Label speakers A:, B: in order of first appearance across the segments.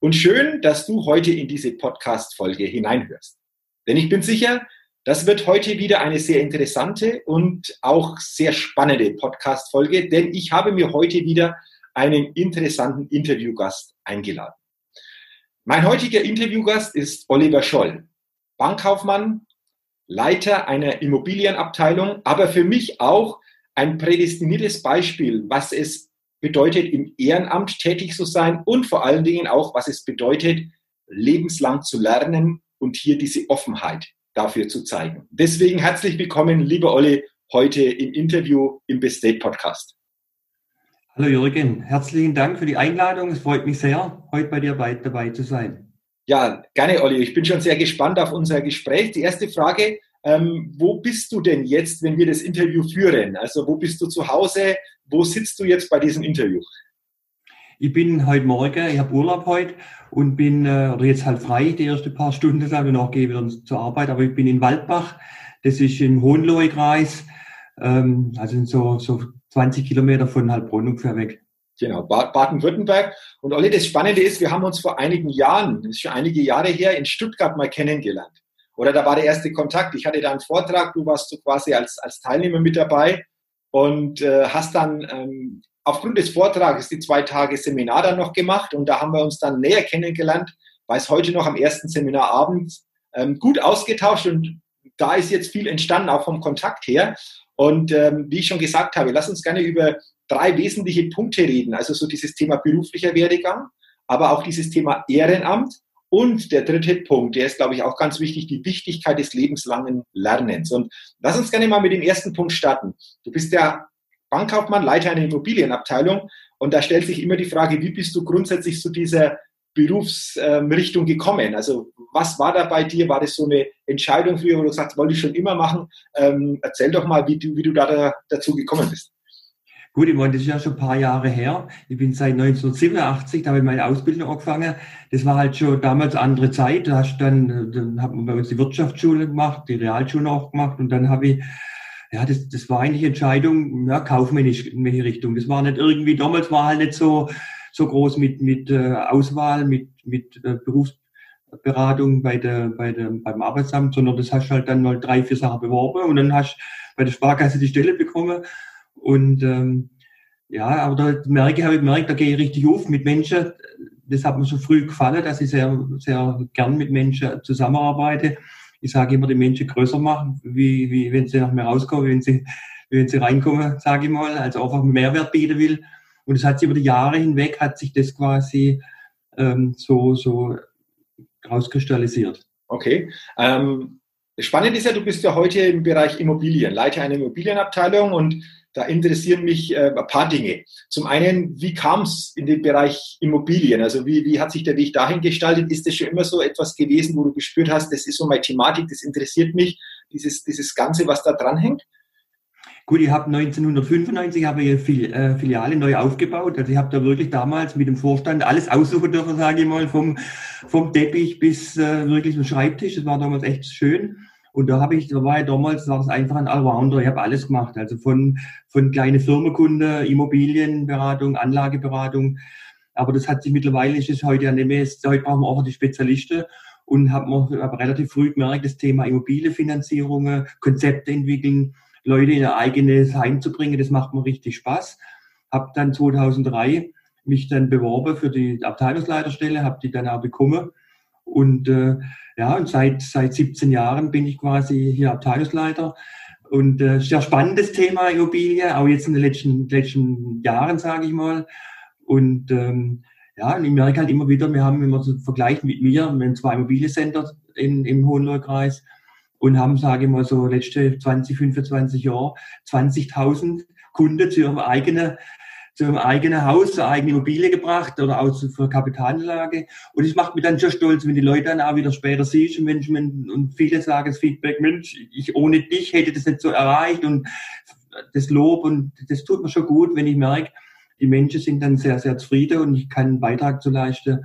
A: und schön, dass du heute in diese Podcast-Folge hineinhörst. Denn ich bin sicher, das wird heute wieder eine sehr interessante und auch sehr spannende Podcast-Folge, denn ich habe mir heute wieder einen interessanten Interviewgast eingeladen. Mein heutiger Interviewgast ist Oliver Scholl, Bankkaufmann, Leiter einer Immobilienabteilung, aber für mich auch ein prädestiniertes Beispiel, was es bedeutet, im Ehrenamt tätig zu sein und vor allen Dingen auch, was es bedeutet, lebenslang zu lernen und hier diese Offenheit dafür zu zeigen. Deswegen herzlich willkommen, lieber Olli, heute im Interview im Best State Podcast.
B: Hallo Jürgen, herzlichen Dank für die Einladung. Es freut mich sehr, heute bei dir dabei zu sein.
A: Ja, gerne, Olli. Ich bin schon sehr gespannt auf unser Gespräch. Die erste Frage, ähm, wo bist du denn jetzt, wenn wir das Interview führen? Also wo bist du zu Hause? Wo sitzt du jetzt bei diesem Interview?
B: Ich bin heute Morgen, ich habe Urlaub heute und bin äh, oder jetzt halt frei, die ersten paar Stunden, und danach gehe ich wieder zur Arbeit, aber ich bin in Waldbach, das ist im Hohenlohe-Kreis, ähm, also so, so 20 Kilometer von Heilbronn ungefähr weg.
A: Genau, Baden-Württemberg. Und Olli, das Spannende ist, wir haben uns vor einigen Jahren, das ist schon einige Jahre her, in Stuttgart mal kennengelernt. Oder da war der erste Kontakt. Ich hatte da einen Vortrag, du warst so quasi als, als Teilnehmer mit dabei und äh, hast dann ähm, aufgrund des Vortrages die zwei Tage Seminar dann noch gemacht und da haben wir uns dann näher kennengelernt, weiß heute noch am ersten Seminarabend ähm, gut ausgetauscht und da ist jetzt viel entstanden, auch vom Kontakt her. Und ähm, wie ich schon gesagt habe, lass uns gerne über drei wesentliche Punkte reden. Also so dieses Thema beruflicher Werdegang, aber auch dieses Thema Ehrenamt und der dritte Punkt, der ist, glaube ich, auch ganz wichtig, die Wichtigkeit des lebenslangen Lernens. Und lass uns gerne mal mit dem ersten Punkt starten. Du bist der Bankkaufmann, Leiter einer Immobilienabteilung. Und da stellt sich immer die Frage, wie bist du grundsätzlich zu dieser Berufsrichtung gekommen? Also was war da bei dir? War das so eine Entscheidung früher, wo du sagst, wollte ich schon immer machen? Ähm, erzähl doch mal, wie du, wie du da dazu gekommen bist.
B: Gut, ich meine, das ist ja schon ein paar Jahre her. Ich bin seit 1987, da habe ich meine Ausbildung angefangen. Das war halt schon damals andere Zeit. Da hast dann, dann hat man bei uns die Wirtschaftsschule gemacht, die Realschule auch gemacht und dann habe ich, ja, das, das war eigentlich Entscheidung, ja, kaufmännisch in welche Richtung. Das war nicht irgendwie, damals war halt nicht so, so groß mit, mit äh, Auswahl, mit, mit äh, Berufsberatung bei der, bei der, beim Arbeitsamt, sondern das hast du halt dann mal drei, vier Sachen beworben und dann hast du bei der Sparkasse die Stelle bekommen und ähm, ja, aber da merke, habe ich gemerkt, da gehe ich richtig auf mit Menschen. Das hat mir schon früh gefallen, dass ich sehr, sehr gern mit Menschen zusammenarbeite. Ich sage immer, die Menschen größer machen, wie, wie wenn sie nach mir rauskommen, wenn sie, wenn sie reinkommen, sage ich mal, also einfach Mehrwert bieten will. Und es hat sich über die Jahre hinweg, hat sich das quasi ähm, so, so rauskristallisiert.
A: Okay. Ähm, spannend ist ja, du bist ja heute im Bereich Immobilien, Leiter einer Immobilienabteilung und da interessieren mich äh, ein paar Dinge. Zum einen, wie kam es in den Bereich Immobilien? Also wie, wie hat sich der Weg dahin gestaltet? Ist das schon immer so etwas gewesen, wo du gespürt hast, das ist so meine Thematik, das interessiert mich, dieses, dieses Ganze, was da dranhängt?
B: Gut, ich habe 1995 habe ich eine äh, Filiale neu aufgebaut. Also ich habe da wirklich damals mit dem Vorstand alles aussuchen dürfen, sage ich mal, vom, vom Teppich bis äh, wirklich zum Schreibtisch. Das war damals echt schön. Und da habe ich, da war ich damals, war es einfach ein Allrounder. Ich habe alles gemacht. Also von, von kleine Firmenkunde, Immobilienberatung, Anlageberatung. Aber das hat sich mittlerweile, ist es heute ja nicht mehr, heute brauchen wir auch die Spezialisten und habe hab relativ früh gemerkt, das Thema Immobilienfinanzierungen, Konzepte entwickeln, Leute in ein eigenes Heim zu bringen, das macht mir richtig Spaß. Habe dann 2003 mich dann beworben für die Abteilungsleiterstelle, habe die dann auch bekommen Und äh, ja, und seit, seit 17 Jahren bin ich quasi hier Abteilungsleiter. Und äh, sehr spannendes Thema Immobilie, auch jetzt in den letzten, letzten Jahren, sage ich mal. Und ähm, ja, und ich merke halt immer wieder, wir haben immer so Vergleich mit mir, wir haben zwei Immobiliencenter in, im Hohenlohe-Kreis und haben, sage ich mal, so letzte 20, 25 Jahre 20.000 Kunden zu ihrem eigenen zu einem eigenen Haus, zur eigenen Immobilie gebracht oder auch für Kapitalanlage. Und es macht mich dann schon stolz, wenn die Leute dann auch wieder später siehst und, Mensch, und viele sagen das Feedback, Mensch, ich ohne dich hätte das nicht so erreicht und das Lob und das tut mir schon gut, wenn ich merke, die Menschen sind dann sehr, sehr zufrieden und ich kann einen Beitrag zu leisten,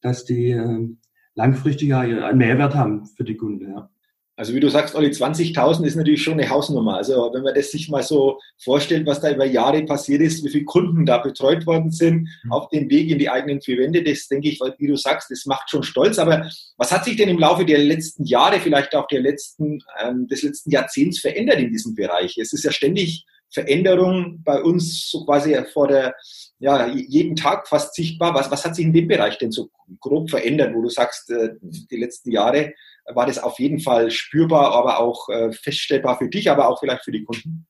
B: dass die äh, langfristig einen Mehrwert haben für die Kunden. Ja.
A: Also wie du sagst, Olli, 20.000 ist natürlich schon eine Hausnummer. Also wenn man das sich mal so vorstellt, was da über Jahre passiert ist, wie viele Kunden da betreut worden sind, mhm. auf dem Weg in die eigenen vier Wände, das denke ich, wie du sagst, das macht schon stolz. Aber was hat sich denn im Laufe der letzten Jahre, vielleicht auch der letzten, ähm, des letzten Jahrzehnts verändert in diesem Bereich? Es ist ja ständig Veränderung bei uns so quasi vor der, ja, jeden Tag fast sichtbar. Was, was hat sich in dem Bereich denn so grob verändert, wo du sagst, äh, die letzten Jahre war das auf jeden Fall spürbar, aber auch äh, feststellbar für dich, aber auch vielleicht für die Kunden?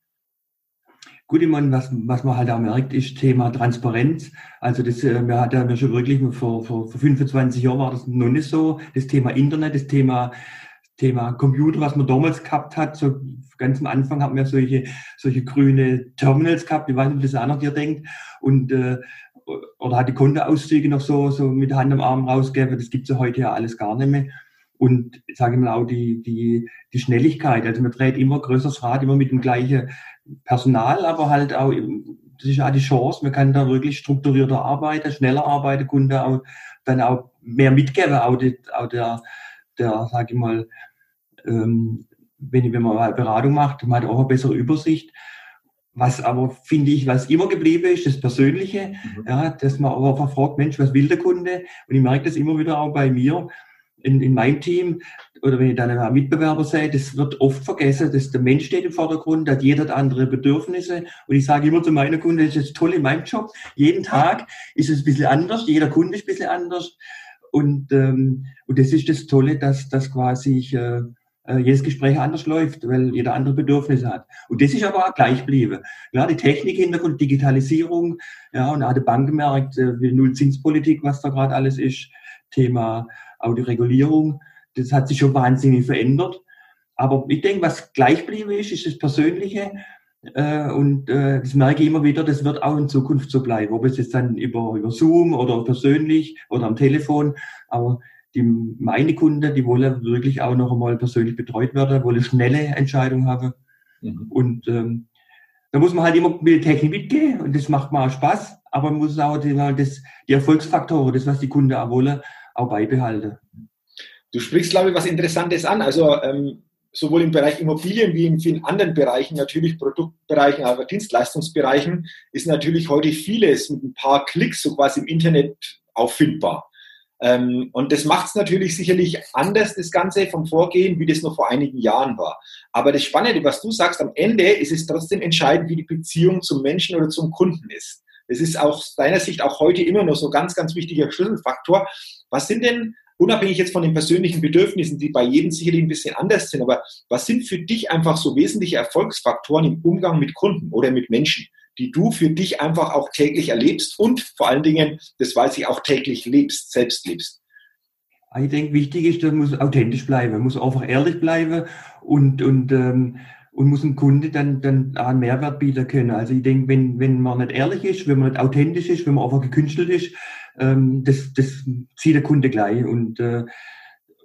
B: Gut, ich meine, was, was man halt auch merkt, ist Thema Transparenz. Also das, äh, wir hatten ja schon wirklich vor, vor, vor 25 Jahren war das noch nicht so. Das Thema Internet, das Thema Thema Computer, was man damals gehabt hat, so ganz am Anfang haben wir solche, solche grüne Terminals gehabt, ich weiß nicht, ob das einer dir denkt, und, äh, oder hat die Kontoauszüge noch so, so mit Hand am Arm rausgegeben, das gibt's ja heute ja alles gar nicht mehr. Und sage ich mal auch die, die, die Schnelligkeit. Also man dreht immer größeres Rad, immer mit dem gleichen Personal, aber halt auch, das ist auch die Chance, man kann da wirklich strukturierter arbeiten, schneller arbeiten, Kunde auch dann auch mehr mitgeben, auch, die, auch der, der, sage ich mal, ähm, wenn, wenn man mal Beratung macht, man hat auch eine bessere Übersicht. Was aber, finde ich, was immer geblieben ist, das Persönliche, mhm. ja, dass man aber verfragt, Mensch, was will der Kunde? Und ich merke das immer wieder auch bei mir, in, in meinem Team oder wenn ich dann einen Mitbewerber sehe, das wird oft vergessen, dass der Mensch steht im Vordergrund, hat jeder hat andere Bedürfnisse. Und ich sage immer zu meinen Kunden, das ist toll in meinem Job. Jeden Tag ist es ein bisschen anders, jeder Kunde ist ein bisschen anders. Und, ähm, und das ist das Tolle, dass, dass quasi ich, äh, äh jedes Gespräch anders läuft, weil jeder andere Bedürfnisse hat. Und das ist aber auch gleich geblieben. Klar, die Technik Hintergrund, Digitalisierung, ja, und auch die Bank gemerkt, äh, Nullzinspolitik, was da gerade alles ist, Thema auch die Regulierung, das hat sich schon wahnsinnig verändert. Aber ich denke, was gleich geblieben ist, ist das Persönliche. Äh, und äh, das merke ich immer wieder, das wird auch in Zukunft so bleiben. Ob es jetzt dann über, über Zoom oder persönlich oder am Telefon. Aber die, meine Kunden, die wollen wirklich auch noch einmal persönlich betreut werden, wollen schnelle Entscheidungen haben. Mhm. Und ähm, da muss man halt immer mit der Technik mitgehen und das macht mal Spaß, aber man muss auch die, das, die Erfolgsfaktoren, das, was die Kunden auch wollen, auch beibehalten.
A: Du sprichst, glaube ich, was Interessantes an. Also ähm, sowohl im Bereich Immobilien wie in vielen anderen Bereichen, natürlich Produktbereichen, aber Dienstleistungsbereichen, ist natürlich heute vieles mit ein paar Klicks so quasi im Internet auffindbar. Ähm, und das macht es natürlich sicherlich anders, das Ganze vom Vorgehen, wie das noch vor einigen Jahren war. Aber das Spannende, was du sagst, am Ende ist es trotzdem entscheidend, wie die Beziehung zum Menschen oder zum Kunden ist. Das ist aus deiner Sicht auch heute immer noch so ganz, ganz wichtiger Schlüsselfaktor. Was sind denn, unabhängig jetzt von den persönlichen Bedürfnissen, die bei jedem sicherlich ein bisschen anders sind, aber was sind für dich einfach so wesentliche Erfolgsfaktoren im Umgang mit Kunden oder mit Menschen, die du für dich einfach auch täglich erlebst und vor allen Dingen, das weiß ich, auch täglich lebst, selbst lebst?
B: Ich denke, wichtig ist, man muss authentisch bleiben, man muss einfach ehrlich bleiben und, und ähm, und muss dem Kunde dann, dann auch einen Mehrwert bieten können. Also ich denke, wenn, wenn man nicht ehrlich ist, wenn man nicht authentisch ist, wenn man einfach gekünstelt ist, ähm, das, das zieht der Kunde gleich. Und, äh,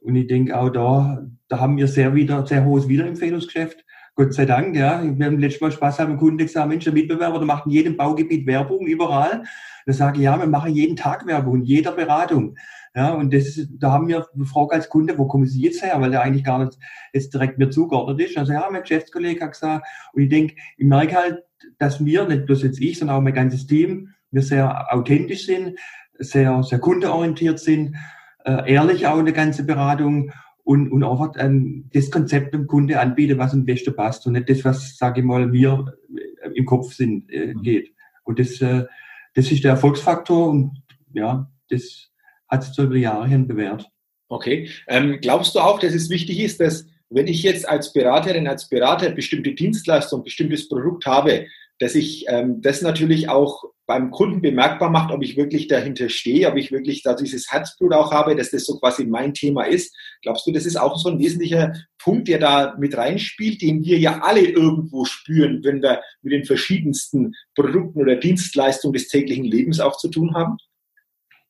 B: und ich denke auch da, da haben wir sehr wieder, sehr hohes Wiederempfehlungsgeschäft. Gott sei Dank, ja. Wir haben letztes Mal Spaß haben, Kunden gesagt, Mensch, der Mitbewerber, der macht in jedem Baugebiet Werbung, überall. Da sage ich, ja, wir machen jeden Tag Werbung, in jeder Beratung. Ja, und das ist, da haben wir gefragt als Kunde, wo kommen Sie jetzt her? Weil der eigentlich gar nicht jetzt direkt mir zugeordnet ist. Also ja, mein Geschäftskollege hat gesagt, und ich denke, ich merke halt, dass wir, nicht bloß jetzt ich, sondern auch mein ganzes Team, wir sehr authentisch sind, sehr, sehr kundeorientiert sind, äh, ehrlich auch in der ganzen Beratung und, und einfach ähm, das Konzept dem Kunde anbieten, was am besten passt und nicht das, was, sage ich mal, wir im Kopf sind, äh, mhm. geht. Und das, äh, das ist der Erfolgsfaktor und ja, das hat sich so über Jahre hin bewährt.
A: Okay. Ähm, glaubst du auch, dass es wichtig ist, dass wenn ich jetzt als Beraterin, als Berater bestimmte Dienstleistung, bestimmtes Produkt habe, dass ich ähm, das natürlich auch beim Kunden bemerkbar macht, ob ich wirklich dahinter stehe, ob ich wirklich da dieses Herzblut auch habe, dass das so quasi mein Thema ist. Glaubst du, das ist auch so ein wesentlicher Punkt, der da mit reinspielt, den wir ja alle irgendwo spüren, wenn wir mit den verschiedensten Produkten oder Dienstleistungen des täglichen Lebens auch zu tun haben?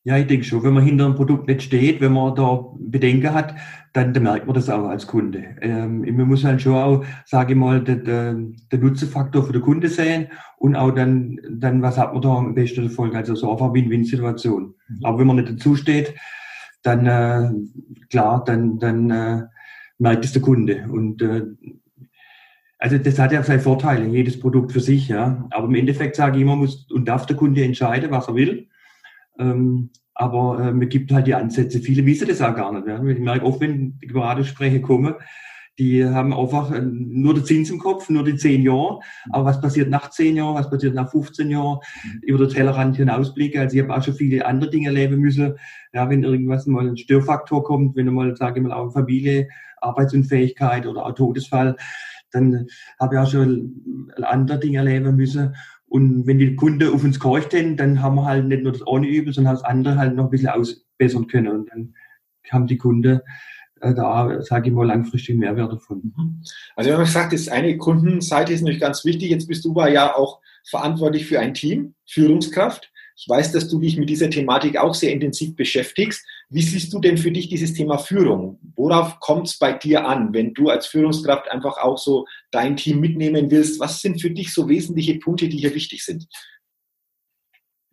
B: Ja, ich denke schon, wenn man hinter einem Produkt nicht steht, wenn man da Bedenken hat, dann, dann merkt man das auch als Kunde. Ähm, man muss halt schon auch, sage ich mal, den, Nutzenfaktor für den Kunde sehen und auch dann, dann was hat man da am besten Erfolg. Also so einfach Win-Win-Situation. Mhm. Aber wenn man nicht dazu steht, dann äh, klar, dann, dann äh, merkt es der Kunde. Und äh, also das hat ja seine Vorteile, jedes Produkt für sich, ja. Aber im Endeffekt sage ich immer, muss und darf der Kunde entscheiden, was er will. Ähm, aber äh, mir gibt halt die Ansätze. Viele wissen das auch gar nicht. Ja. Ich merke oft, wenn die Beratungsgespräche kommen, die haben einfach äh, nur den Zins im Kopf, nur die zehn Jahre. Aber was passiert nach zehn Jahren, was passiert nach 15 Jahren, über den Tellerrand hinausblicke. Also ich habe auch schon viele andere Dinge erleben müssen. Ja, wenn irgendwas mal ein Störfaktor kommt, wenn mal, sage ich mal, auch Familie, Arbeitsunfähigkeit oder auch Todesfall, dann habe ich auch schon andere Dinge erleben müssen. Und wenn die Kunden auf uns gehorchten, dann haben wir halt nicht nur das eine üben, sondern das andere halt noch ein bisschen ausbessern können. Und dann haben die Kunden äh, da, sage ich mal, langfristig Mehrwert davon.
A: Mhm. Also wenn man sagt, das eine Kundenseite ist natürlich ganz wichtig. Jetzt bist du ja auch verantwortlich für ein Team, Führungskraft. Ich weiß, dass du dich mit dieser Thematik auch sehr intensiv beschäftigst. Wie siehst du denn für dich dieses Thema Führung? Worauf kommt es bei dir an, wenn du als Führungskraft einfach auch so dein Team mitnehmen willst? Was sind für dich so wesentliche Punkte, die hier wichtig sind?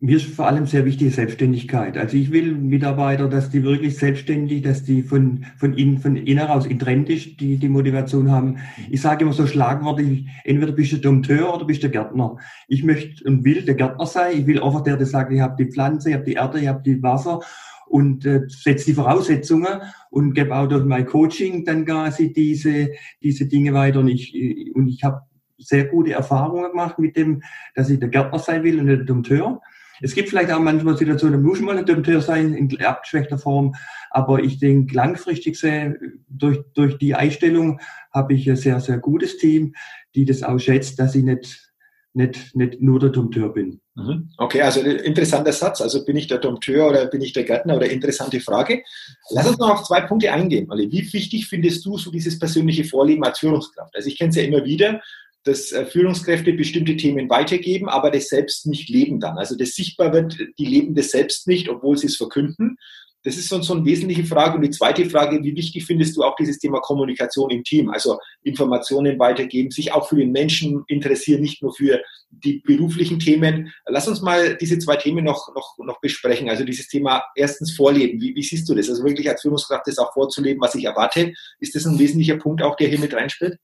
B: Mir ist vor allem sehr wichtig Selbstständigkeit. Also ich will Mitarbeiter, dass die wirklich selbstständig, dass die von, von innen, von innen heraus intrinsisch die, die Motivation haben. Ich sage immer so schlagwortlich, entweder bist du Dompteur oder bist du Gärtner. Ich möchte und will der Gärtner sein. Ich will einfach der, der sagt, ich habe die Pflanze, ich habe die Erde, ich habe die Wasser und äh, setze die Voraussetzungen und gebe auch durch mein Coaching dann quasi diese, diese Dinge weiter. Und ich, und ich habe sehr gute Erfahrungen gemacht mit dem, dass ich der Gärtner sein will und der Dompteur. Es gibt vielleicht auch manchmal Situationen, wo mal ein Dompteur sein, in abgeschwächter Form. Aber ich denke, langfristig sehr, durch, durch die Einstellung habe ich ein sehr, sehr gutes Team, die das auch schätzt, dass ich nicht, nicht, nicht nur der Dompteur bin.
A: Mhm. Okay, also interessanter Satz. Also bin ich der Dompteur oder bin ich der Gärtner oder interessante Frage. Lass uns noch auf zwei Punkte eingehen. Ali. Wie wichtig findest du so dieses persönliche Vorleben als Führungskraft? Also ich kenne es ja immer wieder, dass äh, Führungskräfte bestimmte Themen weitergeben, aber das selbst nicht leben dann. Also das sichtbar wird, die leben das selbst nicht, obwohl sie es verkünden. Das ist so, so eine wesentliche Frage. Und die zweite Frage, wie wichtig findest du auch dieses Thema Kommunikation im Team? Also Informationen weitergeben, sich auch für den Menschen interessieren, nicht nur für die beruflichen Themen. Lass uns mal diese zwei Themen noch, noch, noch besprechen. Also dieses Thema erstens Vorleben. Wie, wie siehst du das? Also wirklich als Führungskraft das auch vorzuleben, was ich erwarte. Ist das ein wesentlicher Punkt auch, der hier mit reinspielt?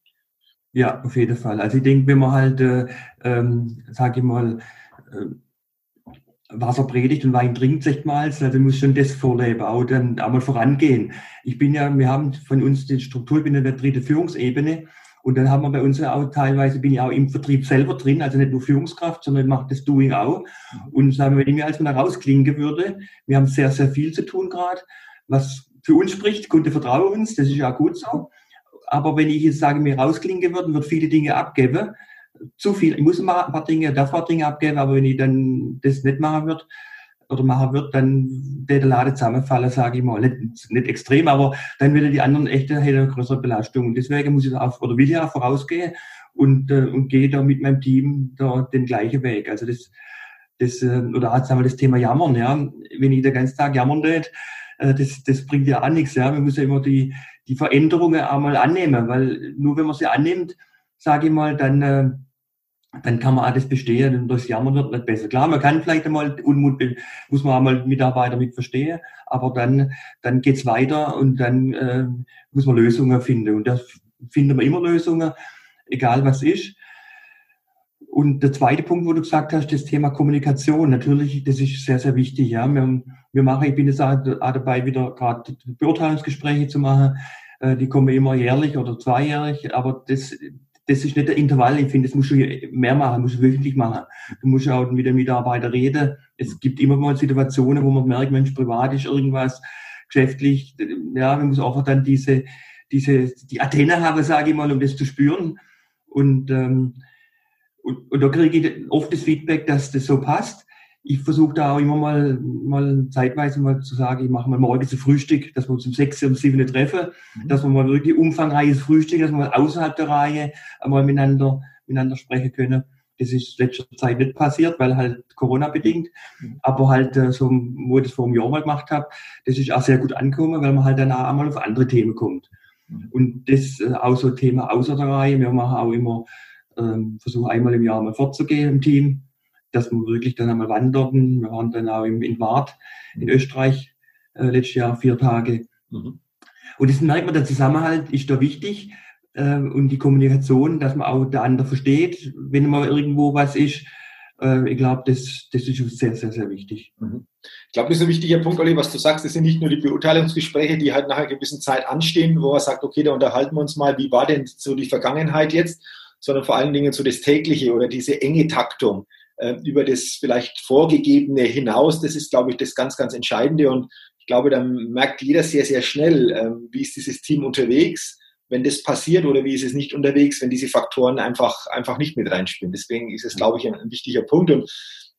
B: Ja, auf jeden Fall. Also ich denke, wenn man halt, äh, ähm, sage ich mal, äh, Wasser predigt und Wein trinkt, sagt man also muss schon das vorleben, auch dann auch mal vorangehen. Ich bin ja, wir haben von uns die Struktur, ich bin in der dritten Führungsebene und dann haben wir bei uns ja auch teilweise, bin ich auch im Vertrieb selber drin, also nicht nur Führungskraft, sondern mache das Doing auch. Und sagen wir, wenn ich mir als mal rausklinken würde, wir haben sehr, sehr viel zu tun gerade, was für uns spricht, Kunde vertraue uns, das ist ja gut so aber wenn ich jetzt sage, mir rausklinken würde, würde viele Dinge abgeben. Zu viel. Ich muss mal ein paar Dinge, darf ein paar Dinge abgeben, aber wenn ich dann das nicht machen würde, oder machen würde, dann der Lade zusammenfallen, sage ich mal. Nicht, nicht extrem, aber dann würde die anderen echt eine größere Belastung. Und deswegen muss ich auch, oder will ich auch vorausgehen und, äh, und gehe da mit meinem Team da den gleichen Weg. Also das, das, äh, oder hat wir das Thema Jammern, ja. Wenn ich den ganzen Tag jammern tät, äh, das, das bringt ja auch nichts, ja. Man muss ja immer die, die Veränderungen einmal annehmen, weil nur wenn man sie annimmt, sage ich mal, dann, äh, dann kann man alles bestehen und das Jammern wird nicht besser. Klar, man kann vielleicht einmal Unmut, muss man einmal Mitarbeiter mit verstehen, aber dann, dann geht's weiter und dann äh, muss man Lösungen finden und da finden wir immer Lösungen, egal was ist. Und der zweite Punkt, wo du gesagt hast, das Thema Kommunikation. Natürlich, das ist sehr, sehr wichtig. Ja, wir, wir machen, ich bin jetzt auch dabei, wieder gerade Beurteilungsgespräche zu machen. Äh, die kommen immer jährlich oder zweijährig, aber das, das ist nicht der Intervall. Ich finde, das musst du mehr machen, musst du wöchentlich machen. Du musst auch mit den Mitarbeitern reden. Es gibt immer mal Situationen, wo man merkt, Mensch, privat ist irgendwas, geschäftlich, ja, man muss einfach dann diese, diese, die Athene haben, sage ich mal, um das zu spüren. Und, ähm, und, und da kriege ich oft das Feedback, dass das so passt. Ich versuche da auch immer mal, mal zeitweise mal zu sagen, ich mache mal morgens ein Frühstück, dass wir uns um sechs, um sieben treffen, mhm. dass wir mal wirklich umfangreiches Frühstück, dass wir mal außerhalb der Reihe einmal miteinander, miteinander sprechen können. Das ist letzter Zeit nicht passiert, weil halt Corona bedingt. Mhm. Aber halt äh, so, wo ich das vor einem Jahr mal gemacht habe, das ist auch sehr gut angekommen, weil man halt dann auch einmal auf andere Themen kommt. Mhm. Und das äh, auch so Thema außer der Reihe. Wir machen auch immer, ähm, versuchen einmal im Jahr mal fortzugehen im Team, dass wir wirklich dann einmal wandern. Wir waren dann auch im, in Wart in Österreich äh, letztes Jahr vier Tage. Mhm. Und das merkt man, der Zusammenhalt ist da wichtig äh, und die Kommunikation, dass man auch der andere versteht, wenn mal irgendwo was ist. Äh, ich glaube, das, das ist sehr, sehr, sehr wichtig.
A: Mhm. Ich glaube, das ist ein wichtiger Punkt, Olli, was du sagst. Das sind nicht nur die Beurteilungsgespräche, die halt nach einer gewissen Zeit anstehen, wo man sagt, okay, da unterhalten wir uns mal, wie war denn so die Vergangenheit jetzt, sondern vor allen Dingen so das tägliche oder diese enge Taktung äh, über das vielleicht Vorgegebene hinaus. Das ist, glaube ich, das ganz, ganz Entscheidende. Und ich glaube, dann merkt jeder sehr, sehr schnell, äh, wie ist dieses Team unterwegs, wenn das passiert oder wie ist es nicht unterwegs, wenn diese Faktoren einfach, einfach nicht mit reinspielen. Deswegen ist es, glaube ich, ein, ein wichtiger Punkt. Und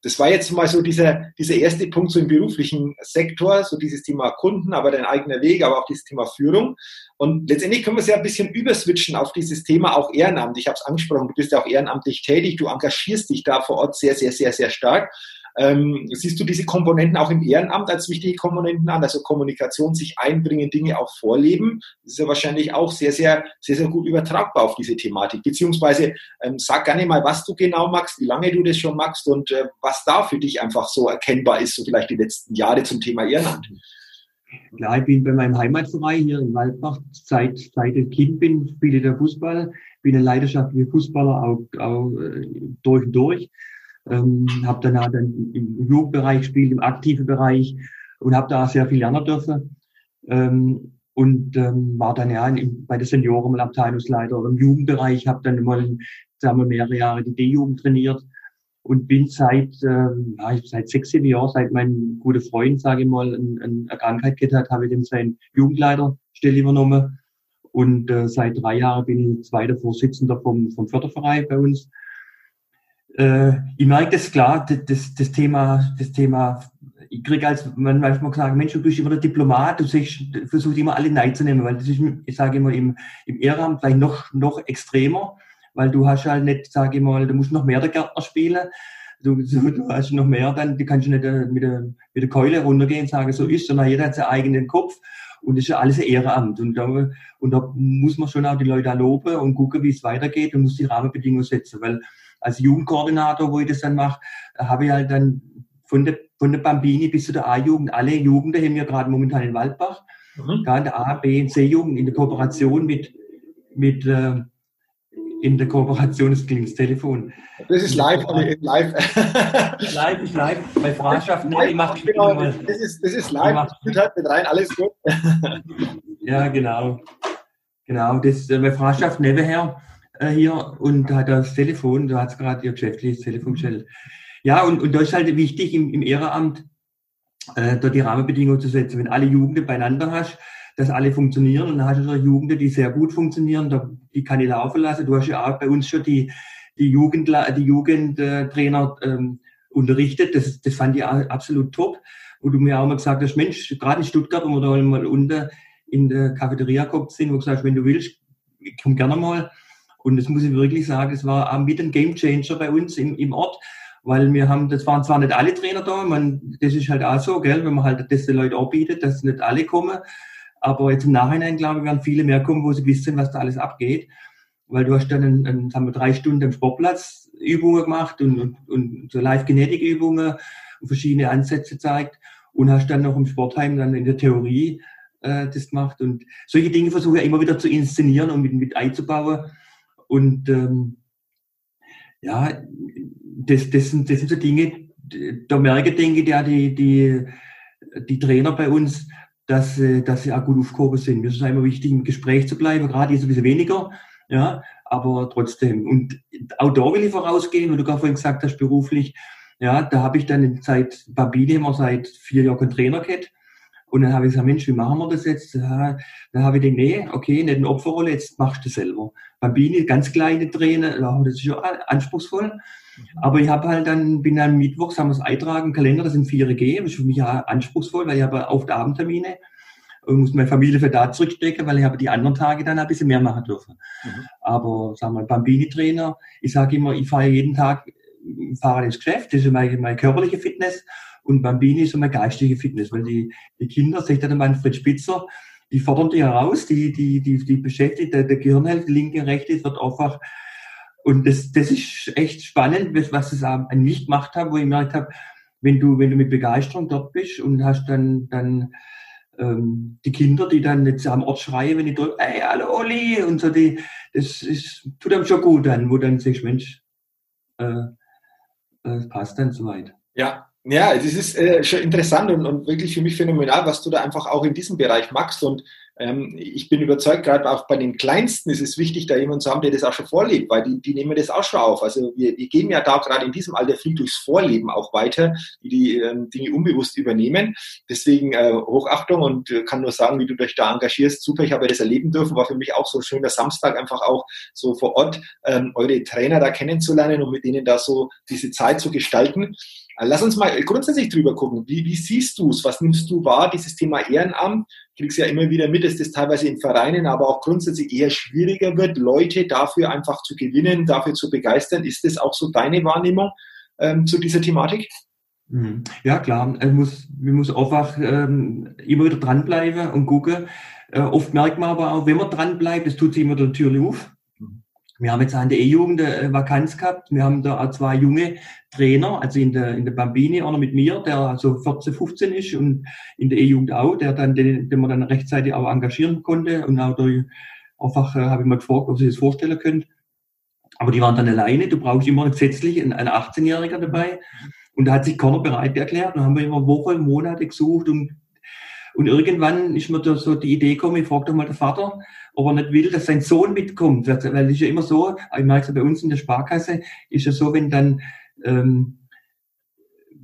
A: das war jetzt mal so dieser, dieser erste Punkt so im beruflichen Sektor, so dieses Thema Kunden, aber dein eigener Weg, aber auch dieses Thema Führung. Und letztendlich können wir es ja ein bisschen überswitchen auf dieses Thema auch Ehrenamt. Ich habe es angesprochen, du bist ja auch ehrenamtlich tätig, du engagierst dich da vor Ort sehr, sehr, sehr, sehr stark. Ähm, siehst du diese Komponenten auch im Ehrenamt als wichtige Komponenten an? Also Kommunikation, sich einbringen, Dinge auch vorleben. Das ist ja wahrscheinlich auch sehr, sehr, sehr, sehr gut übertragbar auf diese Thematik. Beziehungsweise ähm, sag gerne mal, was du genau magst, wie lange du das schon magst und äh, was da für dich einfach so erkennbar ist, so vielleicht die letzten Jahre zum Thema Ehrenamt.
B: Ja, ich bin bei meinem Heimatverein hier in Waldbach, seit, seit ich Kind bin, spiele der Fußball, bin ein leidenschaftlicher Fußballer, auch, auch äh, durch und durch. Ähm, habe dann auch dann im Jugendbereich gespielt, im aktiven Bereich und habe da sehr viel lernen dürfen. Ähm, und ähm, war dann ja in, bei der Senioren mal Abteilungsleiter im Jugendbereich, habe dann mal sagen wir, mehrere Jahre die D-Jugend trainiert und bin seit ähm, ja, seit sechs, sieben Jahren, seit mein guter Freund, sage ich mal, ein, ein, eine Krankheit gehabt hat, habe ich dem seinen Jugendleiterstelle übernommen. Und äh, seit drei Jahren bin ich zweiter Vorsitzender vom, vom Förderverein bei uns äh, ich merke das klar, das, das Thema, das Thema, ich kriege als man manchmal gesagt, Mensch, du bist immer der Diplomat, du versuchst immer alle Neid zu nehmen, weil das ist, ich sage immer, im, im Ehrenamt vielleicht noch, noch extremer, weil du hast halt nicht, sage ich mal, du musst noch mehr der Gärtner spielen. Du, du hast noch mehr, dann du kannst du nicht äh, mit der, mit der Keule runtergehen und sagen, so ist, sondern jeder hat seinen eigenen Kopf und das ist ja alles ein Ehrenamt. Und da, und da muss man schon auch die Leute loben und gucken, wie es weitergeht und muss die Rahmenbedingungen setzen, weil als Jugendkoordinator, wo ich das dann mache, habe ich halt dann von der, von der Bambini bis zu der A-Jugend, alle Jugenden haben wir gerade momentan in Waldbach, mhm. ja, in der A, B und C-Jugend in der Kooperation mit, mit äh, in der Kooperation, das klingt das Telefon.
A: Das ist live, live.
B: live ist live, bei Freundschaft,
A: ne, macht genau, das ist, das ist live, das halt mit rein, alles gut.
B: ja, genau. Genau, das äh, bei Freundschaft Neverhair äh, hier und da hat das Telefon, da hat es gerade ihr geschäftliches Telefon gestellt. Ja, und, und da ist halt wichtig im, im Ehrenamt, äh, da die Rahmenbedingungen zu setzen. Wenn alle Jugenden beieinander hast, dass alle funktionieren und dann hast du da Jugenden, die sehr gut funktionieren, die kann ich laufen lassen. Du hast ja auch bei uns schon die, die, Jugendla die Jugendtrainer ähm, unterrichtet, das, das fand ich absolut top. Wo du mir auch mal gesagt hast, Mensch, gerade in Stuttgart, wo wir da mal unten in der Cafeteria gekommen sind, wo du gesagt hast, wenn du willst, komm gerne mal. Und das muss ich wirklich sagen, es war auch mit ein Game Changer bei uns im, im Ort, weil wir haben, das waren zwar nicht alle Trainer da, man, das ist halt auch so, gell, wenn man halt das den Leuten anbietet, dass nicht alle kommen. Aber jetzt im Nachhinein, glaube ich, werden viele mehr kommen, wo sie wissen, was da alles abgeht. Weil du hast dann, ein, ein, haben wir drei Stunden am Sportplatz Übungen gemacht und, und, und so Live-Genetik-Übungen und verschiedene Ansätze gezeigt und hast dann noch im Sportheim dann in der Theorie äh, das gemacht. Und solche Dinge versuche ich immer wieder zu inszenieren und mit, mit einzubauen. Und ähm, ja, das, das, sind, das sind so Dinge, da merke, denke ich, ja, die, die, die Trainer bei uns, dass, dass sie auch gut aufgehoben sind. Mir ist es immer wichtig, im Gespräch zu bleiben, gerade ist ein bisschen weniger, ja, aber trotzdem. Und auch da will ich vorausgehen, weil du gerade vorhin gesagt hast, beruflich, ja, da habe ich dann seit Babine immer seit vier Jahren Trainer gehabt Und dann habe ich gesagt, Mensch, wie machen wir das jetzt? Da, da habe ich gedacht, nee, okay, nicht eine Opferrolle, jetzt machst du selber. Bambini, ganz kleine Tränen, das ist ja anspruchsvoll. Mhm. Aber ich habe halt dann, bin dann mittwochs, haben wir das eintragen, Kalender, das sind 4G, das ist für mich ja anspruchsvoll, weil ich habe oft Abendtermine und muss meine Familie für da zurückstecken, weil ich habe die anderen Tage dann ein bisschen mehr machen dürfen. Mhm. Aber sagen wir, Bambini-Trainer, ich sage immer, ich fahre jeden Tag Fahrrad ins Geschäft, das ist meine, meine körperliche Fitness und Bambini ist meine geistige Fitness, weil die, die Kinder, sagt der Manfred Spitzer, die fordern die heraus, die, die, die, die beschäftigt, der, der Gehirnhälfte, linke, rechte, wird einfach, und das, das ist echt spannend, was es auch nicht gemacht habe, wo ich gemerkt habe, wenn du, wenn du mit Begeisterung dort bist und hast dann, dann ähm, die Kinder, die dann jetzt am Ort schreien, wenn ich drücke, ey, hallo Oli, und so, die, das ist, tut einem schon gut dann, wo dann sagst, Mensch, äh, das passt dann soweit.
A: Ja, ja, das ist äh, schon interessant und, und wirklich für mich phänomenal, was du da einfach auch in diesem Bereich machst. Und ich bin überzeugt, gerade auch bei den Kleinsten ist es wichtig, da jemanden zu haben, der das auch schon vorlebt, weil die, die nehmen das auch schon auf. Also wir, wir gehen ja da gerade in diesem Alter viel durchs Vorleben auch weiter, die die ähm, Dinge unbewusst übernehmen. Deswegen äh, Hochachtung und äh, kann nur sagen, wie du dich da engagierst. Super, ich habe das erleben dürfen, war für mich auch so ein schöner Samstag, einfach auch so vor Ort ähm, eure Trainer da kennenzulernen und mit denen da so diese Zeit zu gestalten. Lass uns mal grundsätzlich drüber gucken. Wie, wie siehst du es? Was nimmst du wahr? Dieses Thema Ehrenamt, kriegst ja immer wieder mit, dass das teilweise in Vereinen, aber auch grundsätzlich eher schwieriger wird, Leute dafür einfach zu gewinnen, dafür zu begeistern. Ist das auch so deine Wahrnehmung ähm, zu dieser Thematik?
B: Mhm. Ja, klar. Ich muss, ich muss einfach ähm, immer wieder dranbleiben und gucken. Äh, oft merkt man aber auch, wenn man dranbleibt, es tut sich immer der Tür auf. Wir haben jetzt an der E-Jugend eine Vakanz gehabt. Wir haben da auch zwei junge Trainer, also in der, in der Bambini, einer mit mir, der also 14, 15 ist und in der E-Jugend auch, der dann, den, den man dann rechtzeitig auch engagieren konnte und auch durch, einfach äh, habe ich mal gefragt, ob Sie das vorstellen können. Aber die waren dann alleine. Du brauchst immer gesetzlich einen, einen 18-Jähriger dabei. Und da hat sich keiner bereit erklärt. Dann haben wir immer Wochen, Monate gesucht und und irgendwann ist mir da so die Idee gekommen, ich frage doch mal den Vater, ob er nicht will, dass sein Sohn mitkommt. Weil es ist ja immer so, ich merke bei uns in der Sparkasse, ist ja so, wenn dann, ähm,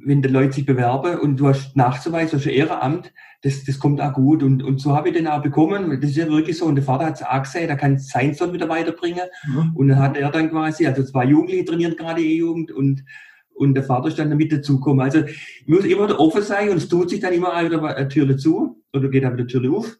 B: wenn die Leute sich bewerben und du hast Nachzuweis, hast ein Ehrenamt, das, das kommt auch gut. Und, und so habe ich den auch bekommen. Das ist ja wirklich so. Und der Vater hat es auch gesehen, er kann sein Sohn wieder weiterbringen. Mhm. Und dann hat er dann quasi, also zwei Jugendliche trainieren gerade E-Jugend und und der Vater ist dann damit dazugekommen. Also ich muss immer offen sein und es tut sich dann immer wieder eine Tür zu oder geht dann wieder eine Tür auf.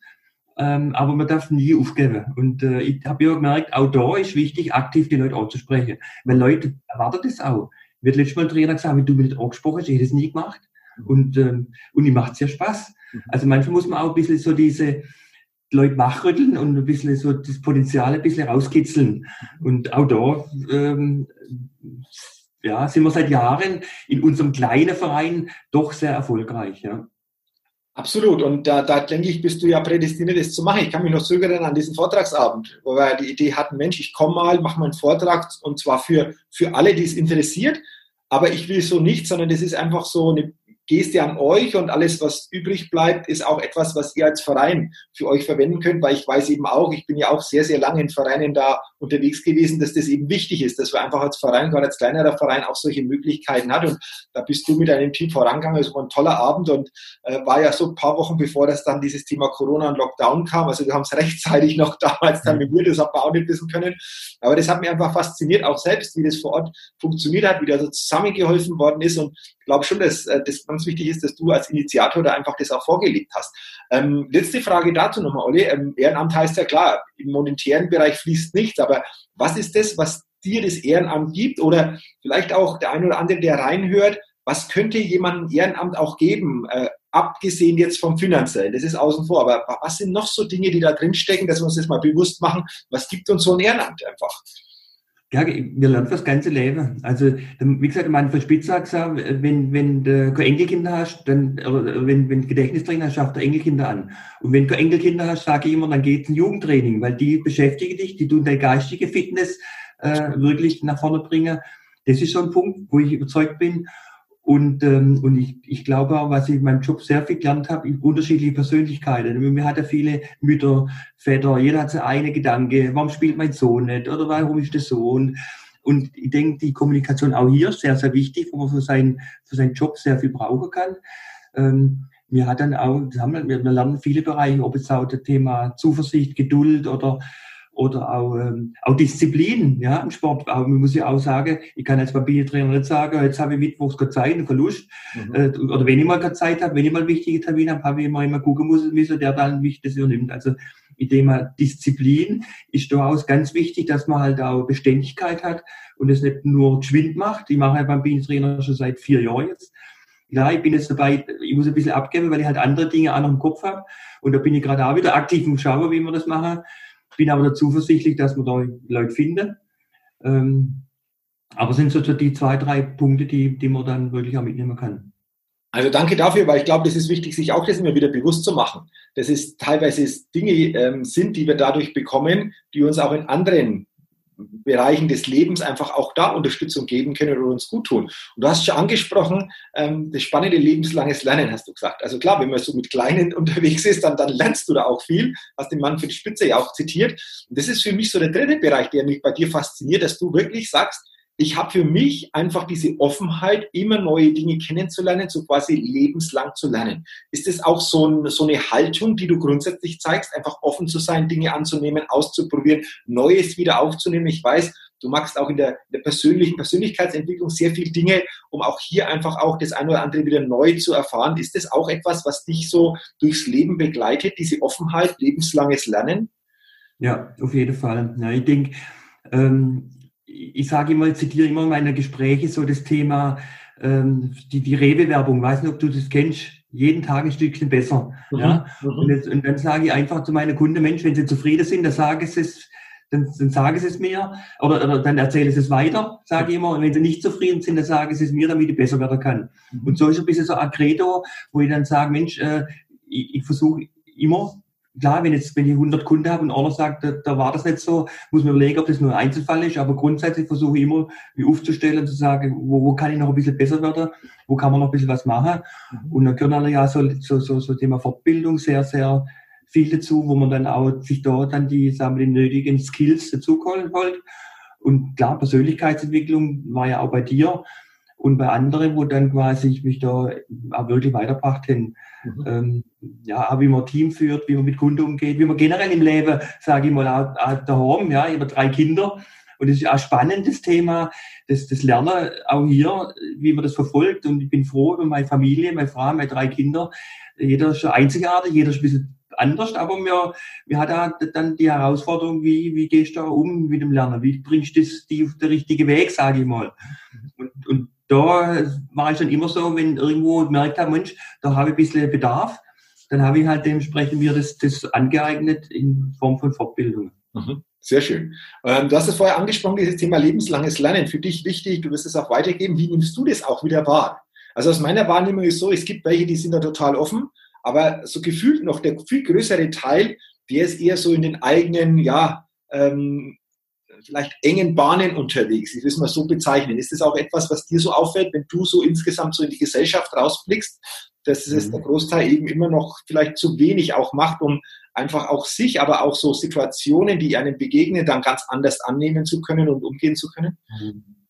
B: Ähm, aber man darf nie aufgeben. Und äh, ich habe ja gemerkt, auch da ist wichtig, aktiv die Leute anzusprechen. Weil Leute erwarten das auch. Wird letztes Mal ein Trainer gesagt, wenn du mich nicht angesprochen hast, ich hätte es nie gemacht. Und, ähm, und ich macht es ja Spaß. Mhm. Also manchmal muss man auch ein bisschen so diese Leute wachrütteln und ein bisschen so das Potenzial ein bisschen rauskitzeln. Und auch da ähm, ja, sind wir seit Jahren in unserem kleinen Verein doch sehr erfolgreich. Ja.
A: Absolut. Und da, da denke ich, bist du ja prädestiniert, das zu machen. Ich kann mich noch zögern an diesen Vortragsabend, wo wir die Idee hatten, Mensch, ich komme mal, mache mal einen Vortrag und zwar für, für alle, die es interessiert. Aber ich will so nicht, sondern das ist einfach so eine Geste an euch und alles, was übrig bleibt, ist auch etwas, was ihr als Verein für euch verwenden könnt, weil ich weiß eben auch, ich bin ja auch sehr, sehr lange in Vereinen da unterwegs gewesen, dass das eben wichtig ist, dass wir einfach als Verein, gerade als kleinerer Verein auch solche Möglichkeiten hat. Und da bist du mit deinem Team vorangegangen, es war ein toller Abend und äh, war ja so ein paar Wochen bevor das dann dieses Thema Corona und Lockdown kam, also wir haben es rechtzeitig noch damals dann mit mir, das hat man auch nicht wissen können, aber das hat mich einfach fasziniert, auch selbst, wie das vor Ort funktioniert hat, wie da so zusammengeholfen worden ist. Und glaube schon, dass äh, das ganz wichtig ist, dass du als Initiator da einfach das auch vorgelebt hast. Ähm, letzte Frage dazu nochmal, Olli. Ähm, Ehrenamt heißt ja klar, im monetären Bereich fließt nichts, aber was ist das, was dir das Ehrenamt gibt? Oder vielleicht auch der eine oder andere, der reinhört, was könnte jemandem Ehrenamt auch geben, äh, abgesehen jetzt vom finanziellen? Das ist außen vor. Aber was sind noch so Dinge, die da drin stecken, dass wir uns das mal bewusst machen? Was gibt uns so ein Ehrenamt einfach?
B: Ja, wir lernen das ganze Leben. Also, wie gesagt, mein Spitzer hat gesagt, wenn, wenn du keine Enkelkinder hast, dann, oder wenn, wenn du Gedächtnistrainer hast, schafft du Enkelkinder an. Und wenn du Enkelkinder hast, sage ich immer, dann geht es ein Jugendtraining, weil die beschäftigen dich, die tun deine geistige Fitness äh, wirklich nach vorne bringen. Das ist so ein Punkt, wo ich überzeugt bin. Und, ähm, und ich, ich glaube auch, was ich in meinem Job sehr viel gelernt habe, unterschiedliche Persönlichkeiten. Mir hat ja viele Mütter, Väter, jeder hat seine eigene Gedanke, warum spielt mein Sohn nicht oder warum ist das so? Und, und ich denke, die Kommunikation auch hier ist sehr, sehr wichtig, wo man für seinen, für seinen Job sehr viel brauchen kann. Ähm, mir hat dann auch, wir, wir lernen viele Bereiche, ob es auch das Thema Zuversicht, Geduld oder oder auch, ähm, auch Disziplin ja, im Sport. Aber man muss ja auch sagen, ich kann als Papiertrainer nicht sagen, jetzt habe ich Mittwochs keine Zeit und keine Lust. Mhm. Äh, oder wenn ich mal keine Zeit habe, wenn ich mal wichtige Termine habe, habe ich immer, immer gucken so der dann Wichtiges übernimmt. Also mit dem Disziplin ist durchaus ganz wichtig, dass man halt auch Beständigkeit hat und es nicht nur geschwind macht. Ich mache halt beim Trainer schon seit vier Jahren jetzt. Ja, ich bin jetzt dabei, ich muss ein bisschen abgeben, weil ich halt andere Dinge auch noch im Kopf habe. Und da bin ich gerade auch wieder aktiv und schaue, wie wir das machen. Bin aber da zuversichtlich, dass wir da Leute finden. Ähm, aber sind so die zwei, drei Punkte, die, die man dann wirklich auch mitnehmen kann.
A: Also danke dafür, weil ich glaube, das ist wichtig, sich auch das immer wieder bewusst zu machen. Das ist teilweise Dinge ähm, sind, die wir dadurch bekommen, die uns auch in anderen Bereichen des Lebens einfach auch da Unterstützung geben können oder uns gut tun. Und du hast schon angesprochen, ähm, das spannende lebenslanges Lernen, hast du gesagt. Also klar, wenn man so mit Kleinen unterwegs ist, dann, dann lernst du da auch viel. Hast den Mann für die Spitze ja auch zitiert. Und das ist für mich so der dritte Bereich, der mich bei dir fasziniert, dass du wirklich sagst, ich habe für mich einfach diese Offenheit, immer neue Dinge kennenzulernen, so quasi lebenslang zu lernen. Ist das auch so, ein, so, eine Haltung, die du grundsätzlich zeigst, einfach offen zu sein, Dinge anzunehmen, auszuprobieren, Neues wieder aufzunehmen? Ich weiß, du magst auch in der, in der persönlichen Persönlichkeitsentwicklung sehr viele Dinge, um auch hier einfach auch das eine oder andere wieder neu zu erfahren. Ist das auch etwas, was dich so durchs Leben begleitet, diese Offenheit, lebenslanges Lernen?
B: Ja, auf jeden Fall. Ja, ich denke, ähm, ich sage immer, zitiere immer in meinen Gesprächen so das Thema, ähm, die, die Rewe-Werbung, weiß nicht, ob du das kennst, jeden Tag ein Stückchen besser. Mhm. Ja? Mhm. Und, jetzt, und, dann sage ich einfach zu meinen Kunden, Mensch, wenn sie zufrieden sind, dann sage ich es, dann, dann sage ich es mir oder, oder dann erzähle ich es weiter, sage ich immer. Und wenn sie nicht zufrieden sind, dann sage ich es mir, damit ich besser werden kann. Mhm. Und so ist ein bisschen so ein Credo, wo ich dann sage, Mensch, äh, ich, ich versuche immer klar, wenn jetzt, wenn ich 100 Kunden habe und einer sagt, da, da, war das nicht so, muss man überlegen, ob das nur ein Einzelfall ist, aber grundsätzlich versuche ich immer, mich aufzustellen und zu sagen, wo, wo kann ich noch ein bisschen besser werden, wo kann man noch ein bisschen was machen. Mhm. Und dann gehören ja so, so, so, so Thema Fortbildung sehr, sehr viel dazu, wo man dann auch sich da dann die, sagen wir, die nötigen Skills dazu holt. Und klar, Persönlichkeitsentwicklung war ja auch bei dir und bei anderen, wo dann quasi ich mich da auch wirklich weitergebracht hin. Mhm. Ähm, ja, auch wie man Team führt, wie man mit Kunden umgeht, wie man generell im Leben, sage ich mal, auch, auch daheim, ja, ich habe drei Kinder und das ist auch ein spannendes Thema, das, das Lernen auch hier, wie man das verfolgt und ich bin froh über meine Familie, meine Frau, meine drei Kinder, jeder ist einzigartig, jeder ist ein bisschen anders, aber mir, mir hat auch dann die Herausforderung, wie, wie gehst du da um mit dem Lernen, wie bringst du das die auf den richtigen Weg, sage ich mal. Und, und da war ich dann immer so, wenn irgendwo gemerkt habe, Mensch, da habe ich ein bisschen Bedarf, dann habe ich halt dementsprechend mir das, das angeeignet in Form von Fortbildung.
A: Mhm. Sehr schön. Ähm, du hast es vorher angesprochen, dieses Thema lebenslanges Lernen. Für dich wichtig, du wirst es auch weitergeben. Wie nimmst du das auch wieder wahr? Also aus meiner Wahrnehmung ist so, es gibt welche, die sind da total offen, aber so gefühlt noch der viel größere Teil, der ist eher so in den eigenen, ja, ähm, vielleicht engen Bahnen unterwegs. Ich will es mal so bezeichnen. Ist das auch etwas, was dir so auffällt, wenn du so insgesamt so in die Gesellschaft rausblickst, dass es mhm. der Großteil eben immer noch vielleicht zu wenig auch macht, um einfach auch sich, aber auch so Situationen, die einem begegnen, dann ganz anders annehmen zu können und umgehen zu können?
B: Mhm.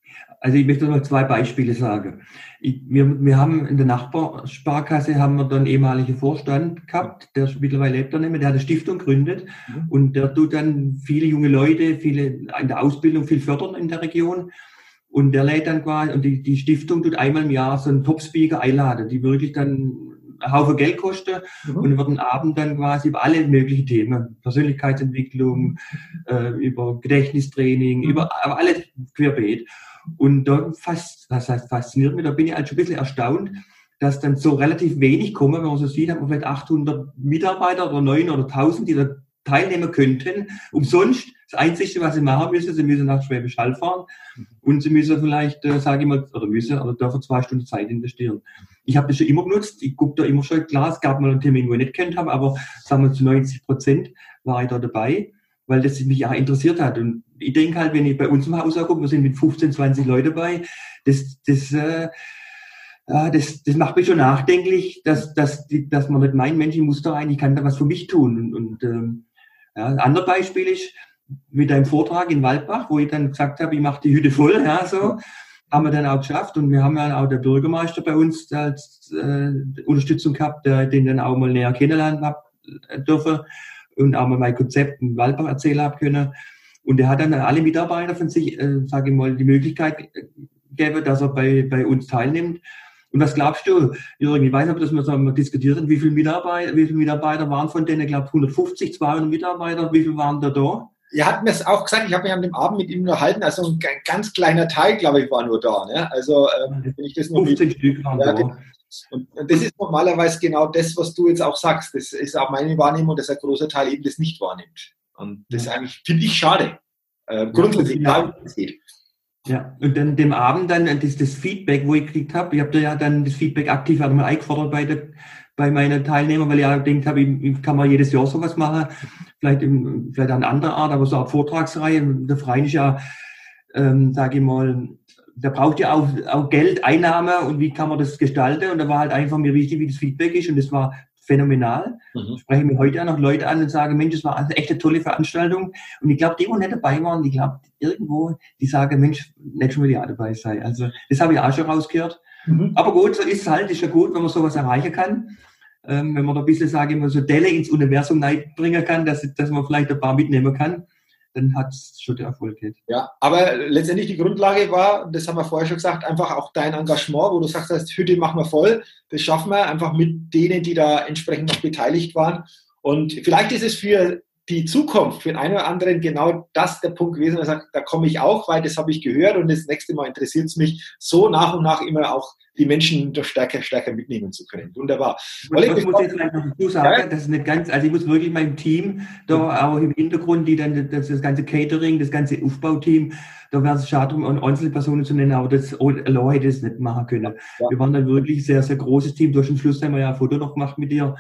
B: Also ich möchte noch zwei Beispiele sagen. Ich, wir, wir haben in der Nachbarsparkasse haben wir dann ehemalige Vorstand gehabt, der mittlerweile lebt er nicht mehr, der hat eine Stiftung gegründet mhm. und der tut dann viele junge Leute, viele in der Ausbildung viel fördern in der Region. Und der lädt dann quasi, und die, die Stiftung tut einmal im Jahr so einen Top-Speaker einladen, die wirklich dann einen Haufen Geld kosten mhm. und wird einen Abend dann quasi über alle möglichen Themen, Persönlichkeitsentwicklung, äh, über Gedächtnistraining, mhm. über aber alles querbeet. Und da fast, was heißt fasziniert mich, da bin ich halt schon ein bisschen erstaunt, dass dann so relativ wenig kommen, wenn man so sieht, hat man vielleicht 800 Mitarbeiter oder 9 oder 1000, die da teilnehmen könnten. Umsonst. Das Einzige, was sie machen müssen, sie müssen nach Schwäbisch Hall fahren und sie müssen vielleicht, äh, sage ich mal, oder müssen, oder dürfen zwei Stunden Zeit investieren. Ich habe das schon immer genutzt. Ich gucke da immer schon, klar, es gab mal einen Termin, wo ich nicht kennt habe, aber sagen wir zu 90 Prozent war ich da dabei weil das mich auch interessiert hat. Und ich denke halt, wenn ich bei uns im Haus gucke, wir sind mit 15, 20 Leuten dabei, das, das, äh, das, das macht mich schon nachdenklich, dass, dass, dass man nicht meint, Mensch, ich muss da rein, ich kann da was für mich tun. Und, und ähm, ja, ein anderes Beispiel ist mit einem Vortrag in Waldbach, wo ich dann gesagt habe, ich mache die Hütte voll, ja, so. haben wir dann auch geschafft und wir haben ja auch der Bürgermeister bei uns als äh, Unterstützung gehabt, der den dann auch mal näher kennenlernen hab, äh, dürfen und auch mal mein Konzept in Waldbach erzählen habe können. Und er hat dann alle Mitarbeiter von sich, äh, sage ich mal, die Möglichkeit äh, gegeben, dass er bei, bei uns teilnimmt. Und was glaubst du, Jürgen, ich weiß nicht, ob das wir so mal diskutiert haben, wie viele Mitarbeiter, wie viele Mitarbeiter waren von denen, ich glaube 150, 200 Mitarbeiter, wie viele waren da da?
A: Er hat mir es auch gesagt, ich habe mich an dem Abend mit ihm unterhalten, also ein ganz kleiner Teil, glaube ich, war nur da. Ne? Also, ähm, wenn ich das noch 15 mit, Stück waren ja, da. Und, und, das ist normalerweise genau das, was du jetzt auch sagst. Das ist auch meine Wahrnehmung, dass ein großer Teil eben das nicht wahrnimmt. Und das eigentlich finde ich schade. Äh, grundsätzlich, egal wie es geht.
B: Ja, und dann dem Abend dann das, das Feedback, wo ich gekriegt habe, ich habe da ja dann das Feedback aktiv einmal eingefordert bei, der, bei meinen Teilnehmern, weil ich ja gedacht habe, ich, kann man jedes Jahr sowas machen, vielleicht, im, vielleicht eine andere Art, aber so eine Vortragsreihe. Der Verein ist ja, ähm, sage ich mal, da braucht ja auch, auch Geld, Einnahme und wie kann man das gestalten. Und da war halt einfach mir wichtig, wie das Feedback ist und das war phänomenal. Mhm. Spreche mir heute auch noch Leute an und sage, Mensch, das war eine echte tolle Veranstaltung. Und ich glaube, die, die nicht dabei waren, ich glaube, irgendwo, die sagen, Mensch, nicht schon wieder dabei sei. Also, das habe ich auch schon rausgehört. Mhm. Aber gut, so ist es halt, ist ja gut, wenn man sowas erreichen kann. Ähm, wenn man da ein bisschen, sage ich mal, so Delle ins Universum bringen kann, dass, dass man vielleicht ein paar mitnehmen kann dann hat es schon der Erfolg. Geht.
A: Ja, aber letztendlich die Grundlage war, das haben wir vorher schon gesagt, einfach auch dein Engagement, wo du sagst, das Hütte machen wir voll, das schaffen wir einfach mit denen, die da entsprechend noch beteiligt waren. Und vielleicht ist es für die Zukunft für den einen oder anderen genau das der Punkt gewesen, er sagt, da komme ich auch, weil das habe ich gehört und das nächste Mal interessiert es mich, so nach und nach immer auch die Menschen stärker, stärker mitnehmen zu können. Wunderbar.
B: Ich, ich muss jetzt vielleicht noch dazu sagen, ja? das ist nicht ganz, also ich muss wirklich meinem Team da auch im Hintergrund, die dann das, das ganze Catering, das ganze Aufbauteam, da wäre es schade, um Einzelpersonen zu nennen, aber das allein hätte es nicht machen können. Ja. Wir waren dann wirklich sehr, sehr großes Team. Durch den Schluss haben wir ja ein Foto noch gemacht mit dir.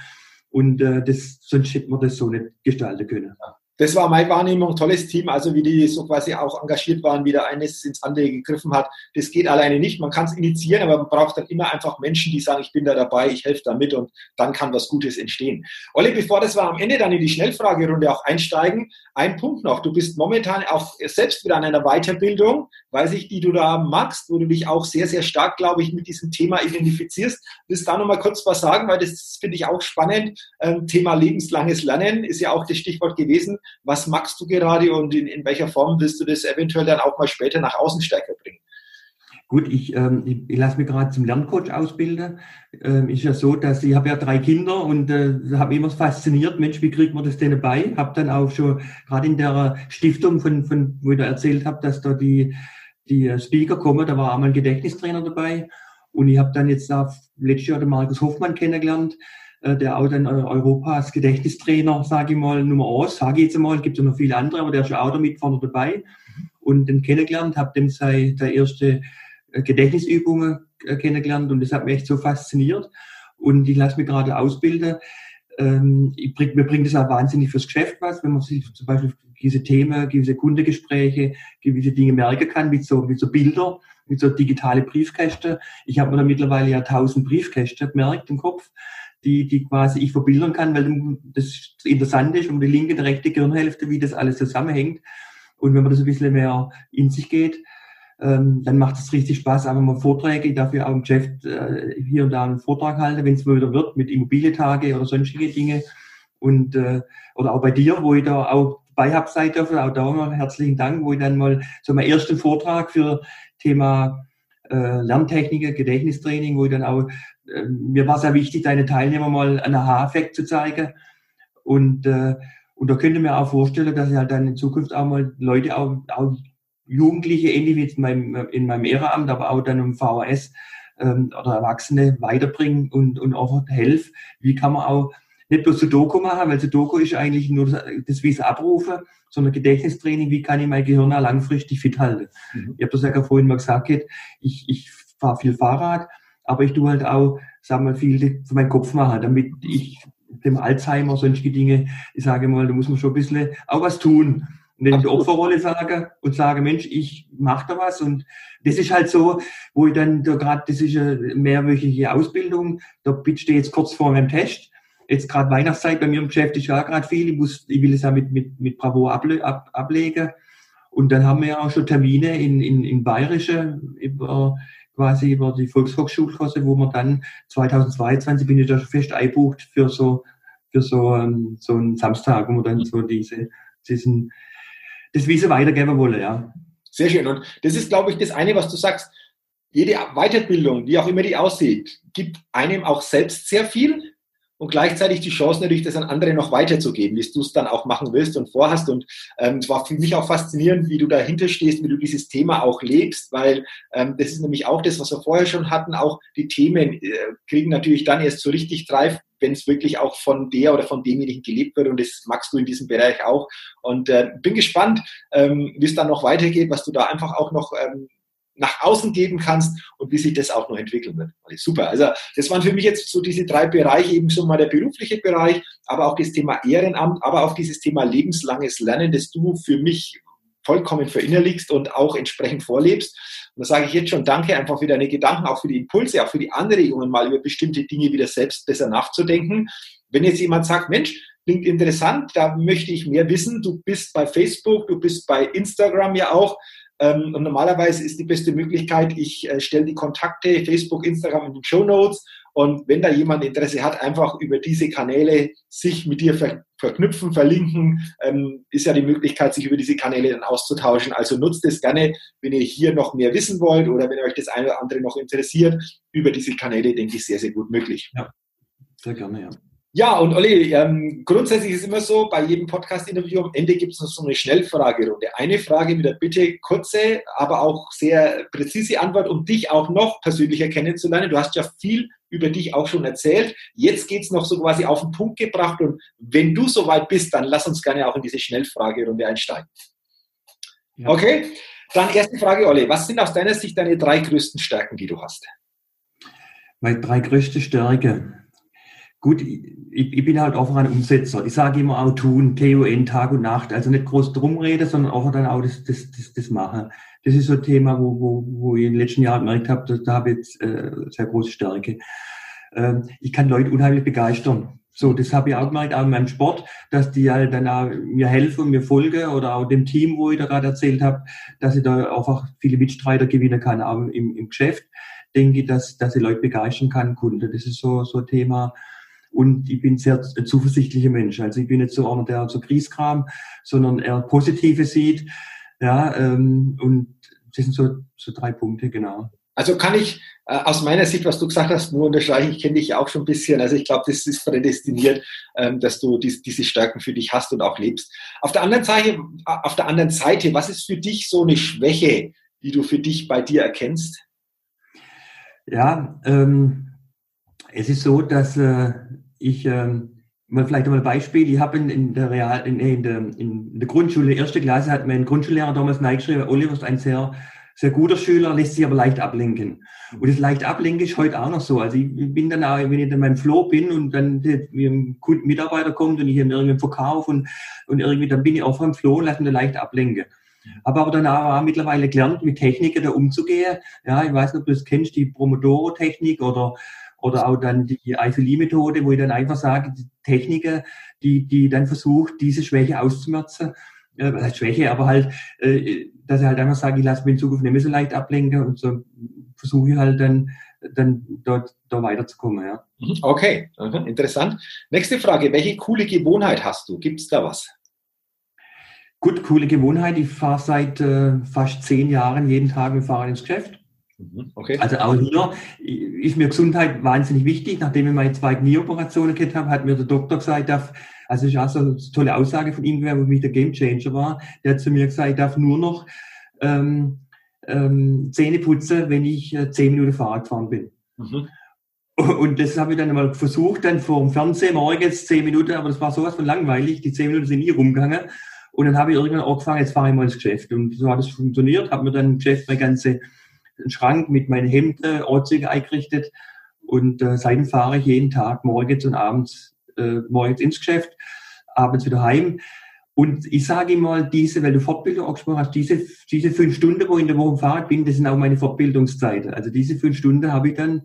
B: Und äh, das, sonst hätten wir das so nicht gestalten können. Ja
A: das war meine Wahrnehmung, tolles Team, also wie die so quasi auch engagiert waren, wie der eines ins andere gegriffen hat. Das geht alleine nicht. Man kann es initiieren, aber man braucht dann immer einfach Menschen, die sagen, ich bin da dabei, ich helfe da mit und dann kann was Gutes entstehen. Olli, bevor das wir am Ende dann in die Schnellfragerunde auch einsteigen, ein Punkt noch. Du bist momentan auch selbst wieder an einer Weiterbildung, weiß ich, die du da magst, wo du dich auch sehr, sehr stark, glaube ich, mit diesem Thema identifizierst. Willst du da nochmal kurz was sagen, weil das finde ich auch spannend. Ähm, Thema lebenslanges Lernen ist ja auch das Stichwort gewesen was magst du gerade und in, in welcher Form willst du das eventuell dann auch mal später nach außen stärker bringen?
B: Gut, ich, ähm, ich, ich lasse mich gerade zum Lerncoach ausbilden. Ähm, ist ja so, dass ich habe ja drei Kinder und äh, habe immer fasziniert, Mensch, wie kriegt man das denn bei? Habe dann auch schon gerade in der Stiftung, von, von wo ich da erzählt habe, dass da die, die Speaker kommen, da war auch mal ein Gedächtnistrainer dabei. Und ich habe dann jetzt da letztes Jahr den Markus Hoffmann kennengelernt, äh, der auch dann Europas Gedächtnistrainer, sage ich mal, Nummer eins, sage ich jetzt einmal, gibt ja noch viele andere, aber der ist schon auch damit vorne dabei. Und den kennengelernt, habe dem sei der erste äh, Gedächtnisübungen äh, kennengelernt und das hat mich echt so fasziniert. Und ich lasse mich gerade ausbilden. Ähm, ich bring, mir bringt das auch wahnsinnig fürs Geschäft was, wenn man sich zum Beispiel gewisse Themen, gewisse Kundengespräche, gewisse Dinge merken kann, wie so, wie so Bilder, wie so digitale Briefkäste. Ich habe mir da mittlerweile ja tausend Briefkäste gemerkt im Kopf die, die quasi ich verbildern kann, weil das interessant ist um die linke und rechte Gehirnhälfte, wie das alles zusammenhängt. Und wenn man das ein bisschen mehr in sich geht, ähm, dann macht es richtig Spaß, einfach mal Vorträge. Ja auch im Geschäft äh, hier und da einen Vortrag halten, wenn es wieder wird, mit Immobilientage oder sonstige Dinge. Und, äh, oder auch bei dir, wo ich da auch bei habe sein dürfen, auch da mal herzlichen Dank, wo ich dann mal so meinen ersten Vortrag für Thema äh, Lerntechniker, Gedächtnistraining, wo ich dann auch äh, mir war sehr wichtig, deine Teilnehmer mal einen Aha-Effekt zu zeigen. Und, äh, und da könnte mir auch vorstellen, dass ich halt dann in Zukunft auch mal Leute, auch, auch Jugendliche, ähnlich wie in meinem, in meinem Ehrenamt, aber auch dann im VHS ähm, oder Erwachsene weiterbringen und, und auch helfen. Wie kann man auch nicht bloß Sudoku machen, weil Sudoku ist eigentlich nur das, das Wissen abrufen, sondern Gedächtnistraining, wie kann ich mein Gehirn auch langfristig fit halten. Mhm. Ich habe das ja vorhin mal gesagt, ich, ich fahre viel Fahrrad, aber ich tue halt auch, sagen wir, viel für meinen Kopf machen, damit ich dem Alzheimer, sonstige Dinge, ich sage mal, da muss man schon ein bisschen auch was tun. Und in die Opferrolle sage und sage, Mensch, ich mache da was. Und das ist halt so, wo ich dann da gerade, das ist eine mehrwöchige Ausbildung, da stehe jetzt kurz vor meinem Test. Jetzt gerade Weihnachtszeit bei mir im Geschäft ist ja gerade viel. Ich, muss, ich will es ja mit, mit, mit Bravo able, ab, ablegen. Und dann haben wir ja auch schon Termine in, in, in Bayerische über, quasi über die Volkshochschulkurse, wo man dann 2022 bin ich da schon fest einbucht für so, für so, ähm, so einen Samstag, wo man dann so diese, diesen, das Wissen weitergeben wollen, ja.
A: Sehr schön. Und das ist, glaube ich, das eine, was du sagst. Jede Weiterbildung, wie auch immer die aussieht, gibt einem auch selbst sehr viel und gleichzeitig die Chance natürlich, das an andere noch weiterzugeben, wie du es dann auch machen willst und vorhast. Und ähm, es war für mich auch faszinierend, wie du dahinter stehst, wie du dieses Thema auch lebst, weil ähm, das ist nämlich auch das, was wir vorher schon hatten. Auch die Themen äh, kriegen natürlich dann erst so richtig Treib, wenn es wirklich auch von der oder von demjenigen gelebt wird. Und das magst du in diesem Bereich auch. Und äh, bin gespannt, ähm, wie es dann noch weitergeht, was du da einfach auch noch ähm, nach außen geben kannst und wie sich das auch noch entwickeln wird. Also super. Also das waren für mich jetzt so diese drei Bereiche, eben so mal der berufliche Bereich, aber auch das Thema Ehrenamt, aber auch dieses Thema lebenslanges Lernen, das du für mich vollkommen verinnerlichst und auch entsprechend vorlebst. Und da sage ich jetzt schon Danke einfach für deine Gedanken, auch für die Impulse, auch für die Anregungen, mal über bestimmte Dinge wieder selbst besser nachzudenken. Wenn jetzt jemand sagt, Mensch, klingt interessant, da möchte ich mehr wissen. Du bist bei Facebook, du bist bei Instagram ja auch. Ähm, und normalerweise ist die beste Möglichkeit, ich äh, stelle die Kontakte Facebook, Instagram in den Show Notes. Und wenn da jemand Interesse hat, einfach über diese Kanäle sich mit dir ver verknüpfen, verlinken, ähm, ist ja die Möglichkeit, sich über diese Kanäle dann auszutauschen. Also nutzt es gerne, wenn ihr hier noch mehr wissen wollt oder wenn euch das eine oder andere noch interessiert. Über diese Kanäle, denke ich, sehr, sehr gut möglich.
B: Ja, sehr gerne, ja.
A: Ja, und Olli, ähm, grundsätzlich ist es immer so, bei jedem Podcast-Interview am Ende gibt es noch so eine Schnellfragerunde. Eine Frage mit der Bitte, kurze, aber auch sehr präzise Antwort, um dich auch noch persönlicher kennenzulernen. Du hast ja viel über dich auch schon erzählt. Jetzt geht's noch so quasi auf den Punkt gebracht und wenn du soweit bist, dann lass uns gerne auch in diese Schnellfragerunde einsteigen. Ja. Okay, dann erste Frage, Olli. Was sind aus deiner Sicht deine drei größten Stärken, die du hast?
B: Meine drei größte Stärke. Gut, ich, ich, bin halt einfach ein Umsetzer. Ich sage immer auch tun, T-U-N, Tag und Nacht. Also nicht groß drum reden, sondern auch dann auch das, das, das, das machen. Das ist so ein Thema, wo, wo, wo ich in den letzten Jahren gemerkt habe, da, da habe ich jetzt äh, sehr große Stärke. Ähm, ich kann Leute unheimlich begeistern. So, das habe ich auch gemerkt, auch in meinem Sport, dass die halt dann auch mir helfen, mir folgen oder auch dem Team, wo ich da gerade erzählt habe, dass ich da einfach viele Mitstreiter gewinnen kann, auch im, im Geschäft. Denke ich, dass, dass ich Leute begeistern kann, Kunden. Das ist so, so ein Thema, und ich bin sehr zuversichtlicher Mensch. Also ich bin nicht so einer, der so Kriegskram, sondern eher Positive sieht. Ja, ähm, und das sind so, so drei Punkte, genau.
A: Also kann ich äh, aus meiner Sicht, was du gesagt hast, nur unterstreichen, ich kenne dich ja auch schon ein bisschen. Also ich glaube, das ist prädestiniert, ähm, dass du dies, diese Stärken für dich hast und auch lebst. Auf der anderen Seite, auf der anderen Seite, was ist für dich so eine Schwäche, die du für dich bei dir erkennst?
B: Ja, ähm, es ist so, dass äh, ich, ähm, mal vielleicht mal ein Beispiel, ich habe in, in, der Real, in, in, der, in der Grundschule, erste Klasse, hat mein Grundschullehrer damals neigeschrieben, Oliver ist ein sehr, sehr guter Schüler, lässt sich aber leicht ablenken. Und das leicht ablenken ist heute auch noch so. Also ich bin dann auch, wenn ich in meinem Flow bin und dann ein Mitarbeiter kommt und ich hier irgendwie Verkauf und, und irgendwie, dann bin ich auch vom Flow und lasse mich leicht ablenken. Habe aber dann auch mittlerweile gelernt, mit Techniken da umzugehen. Ja, ich weiß nicht, ob du das kennst, die Promodoro-Technik oder oder auch dann die IFLI-Methode, wo ich dann einfach sage, die Techniker, die, die dann versucht, diese Schwäche auszumerzen, äh, Schwäche, aber halt, äh, dass ich halt einfach sage, ich lasse mich in Zukunft nicht mehr so leicht ablenken und so versuche ich halt dann, dann dort da weiterzukommen. Ja.
A: Mhm. Okay, okay, interessant. Nächste Frage, welche coole Gewohnheit hast du? Gibt es da was?
B: Gut, coole Gewohnheit. Ich fahre seit äh, fast zehn Jahren jeden Tag mit Fahrrad ins Geschäft. Mhm, okay. Also auch hier ist mir Gesundheit wahnsinnig wichtig. Nachdem ich meine zwei Knieoperationen gehabt habe, hat mir der Doktor gesagt, darf, also ist auch so eine tolle Aussage von ihm, für mich der Gamechanger war. Der hat zu mir gesagt, ich darf nur noch ähm, ähm, Zähne putzen, wenn ich äh, zehn Minuten Fahrrad gefahren bin. Mhm. Und das habe ich dann mal versucht, dann vor dem Fernsehen morgens zehn Minuten, aber das war sowas von langweilig. Die zehn Minuten sind nie rumgegangen. Und dann habe ich irgendwann angefangen, jetzt fahre ich mal ins Geschäft. Und so hat es funktioniert, habe mir dann im Geschäft meine ganze einen Schrank mit meinen Hemden, Ortzüge eingerichtet. Und äh, seitdem fahre ich jeden Tag morgens und abends, äh, morgens ins Geschäft, abends wieder heim. Und ich sage mal, diese, weil du Fortbildung angesprochen hast, diese, diese fünf Stunden, wo ich in der Woche im Fahrrad bin, das sind auch meine Fortbildungszeiten. Also diese fünf Stunden habe ich dann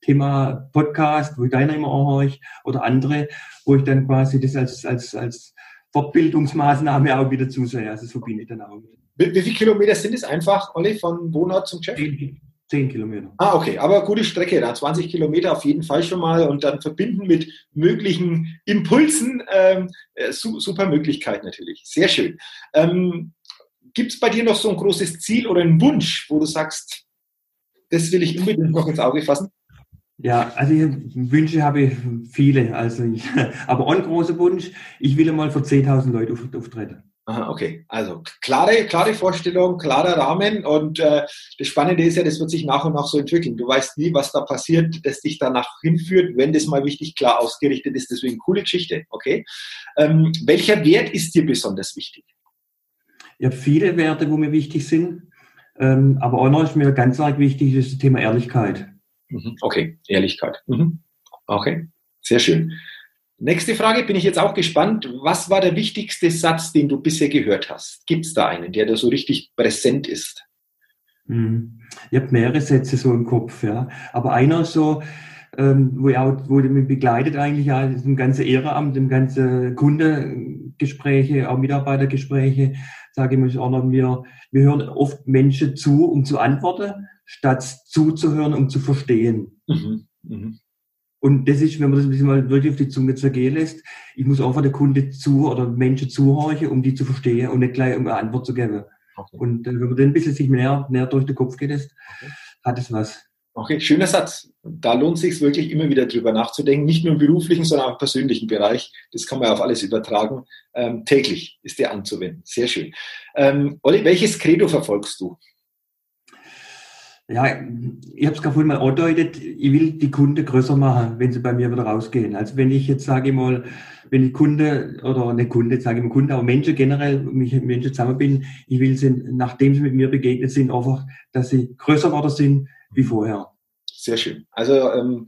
B: Thema Podcast, wo ich deiner immer anhöre, oder andere, wo ich dann quasi das als, als, als Fortbildungsmaßnahme auch wieder zusehe. Also so bin ich dann auch.
A: Wie, wie viele Kilometer sind es einfach, Olli, von Wohnort zum Chef?
B: Zehn, zehn Kilometer.
A: Ah, okay, aber gute Strecke, da 20 Kilometer auf jeden Fall schon mal und dann verbinden mit möglichen Impulsen, ähm, äh, super Möglichkeit natürlich. Sehr schön. Ähm, Gibt es bei dir noch so ein großes Ziel oder einen Wunsch, wo du sagst, das will ich unbedingt noch ins Auge fassen?
B: Ja, also Wünsche habe ich viele. Also ich, aber ein großer Wunsch, ich will einmal für 10.000 Leute auftreten.
A: Aha, okay, also klare, klare Vorstellung, klarer Rahmen und äh, das Spannende ist ja, das wird sich nach und nach so entwickeln. Du weißt nie, was da passiert, das dich danach hinführt, wenn das mal wichtig klar ausgerichtet ist. Deswegen coole Geschichte, okay. Ähm, welcher Wert ist dir besonders wichtig?
B: Ich habe viele Werte, wo mir wichtig sind, ähm, aber auch noch ist mir ganz arg wichtig, ist das Thema Ehrlichkeit.
A: Mhm. Okay, Ehrlichkeit. Mhm. Okay, sehr schön. Nächste Frage, bin ich jetzt auch gespannt. Was war der wichtigste Satz, den du bisher gehört hast? Gibt es da einen, der da so richtig präsent ist?
B: Hm. Ich habe mehrere Sätze so im Kopf, ja. Aber einer so, ähm, wo, ich auch, wo mich begleitet eigentlich ja, im ganzen Ehrenamt, im ganzen Kundengespräche, auch Mitarbeitergespräche, sage ich mir auch noch, wir, wir hören oft Menschen zu, um zu antworten, statt zuzuhören, um zu verstehen. Mhm. Mhm. Und das ist, wenn man das ein bisschen mal wirklich auf die Zunge zergehen lässt, ich muss einfach der Kunde zu oder Menschen zuhorchen, um die zu verstehen und nicht gleich um eine Antwort zu geben. Okay. Und äh, wenn man dann ein bisschen sich näher, näher durch den Kopf geht, ist, okay. hat es was.
A: Okay, schöner Satz. Da lohnt es sich wirklich immer wieder drüber nachzudenken, nicht nur im beruflichen, sondern auch im persönlichen Bereich. Das kann man auf alles übertragen. Ähm, täglich ist der anzuwenden. Sehr schön. Ähm, Olli, welches Credo verfolgst du?
B: Ja, ich habe es gerade vorhin mal angedeutet, ich will die Kunde größer machen, wenn sie bei mir wieder rausgehen. Also wenn ich jetzt sage mal, wenn ich Kunde oder nicht Kunde, sage ich mal Kunde, aber Menschen generell, mich mit Menschen zusammen bin, ich will sie, nachdem sie mit mir begegnet sind, einfach, dass sie größer geworden sind wie vorher.
A: Sehr schön. Also ähm,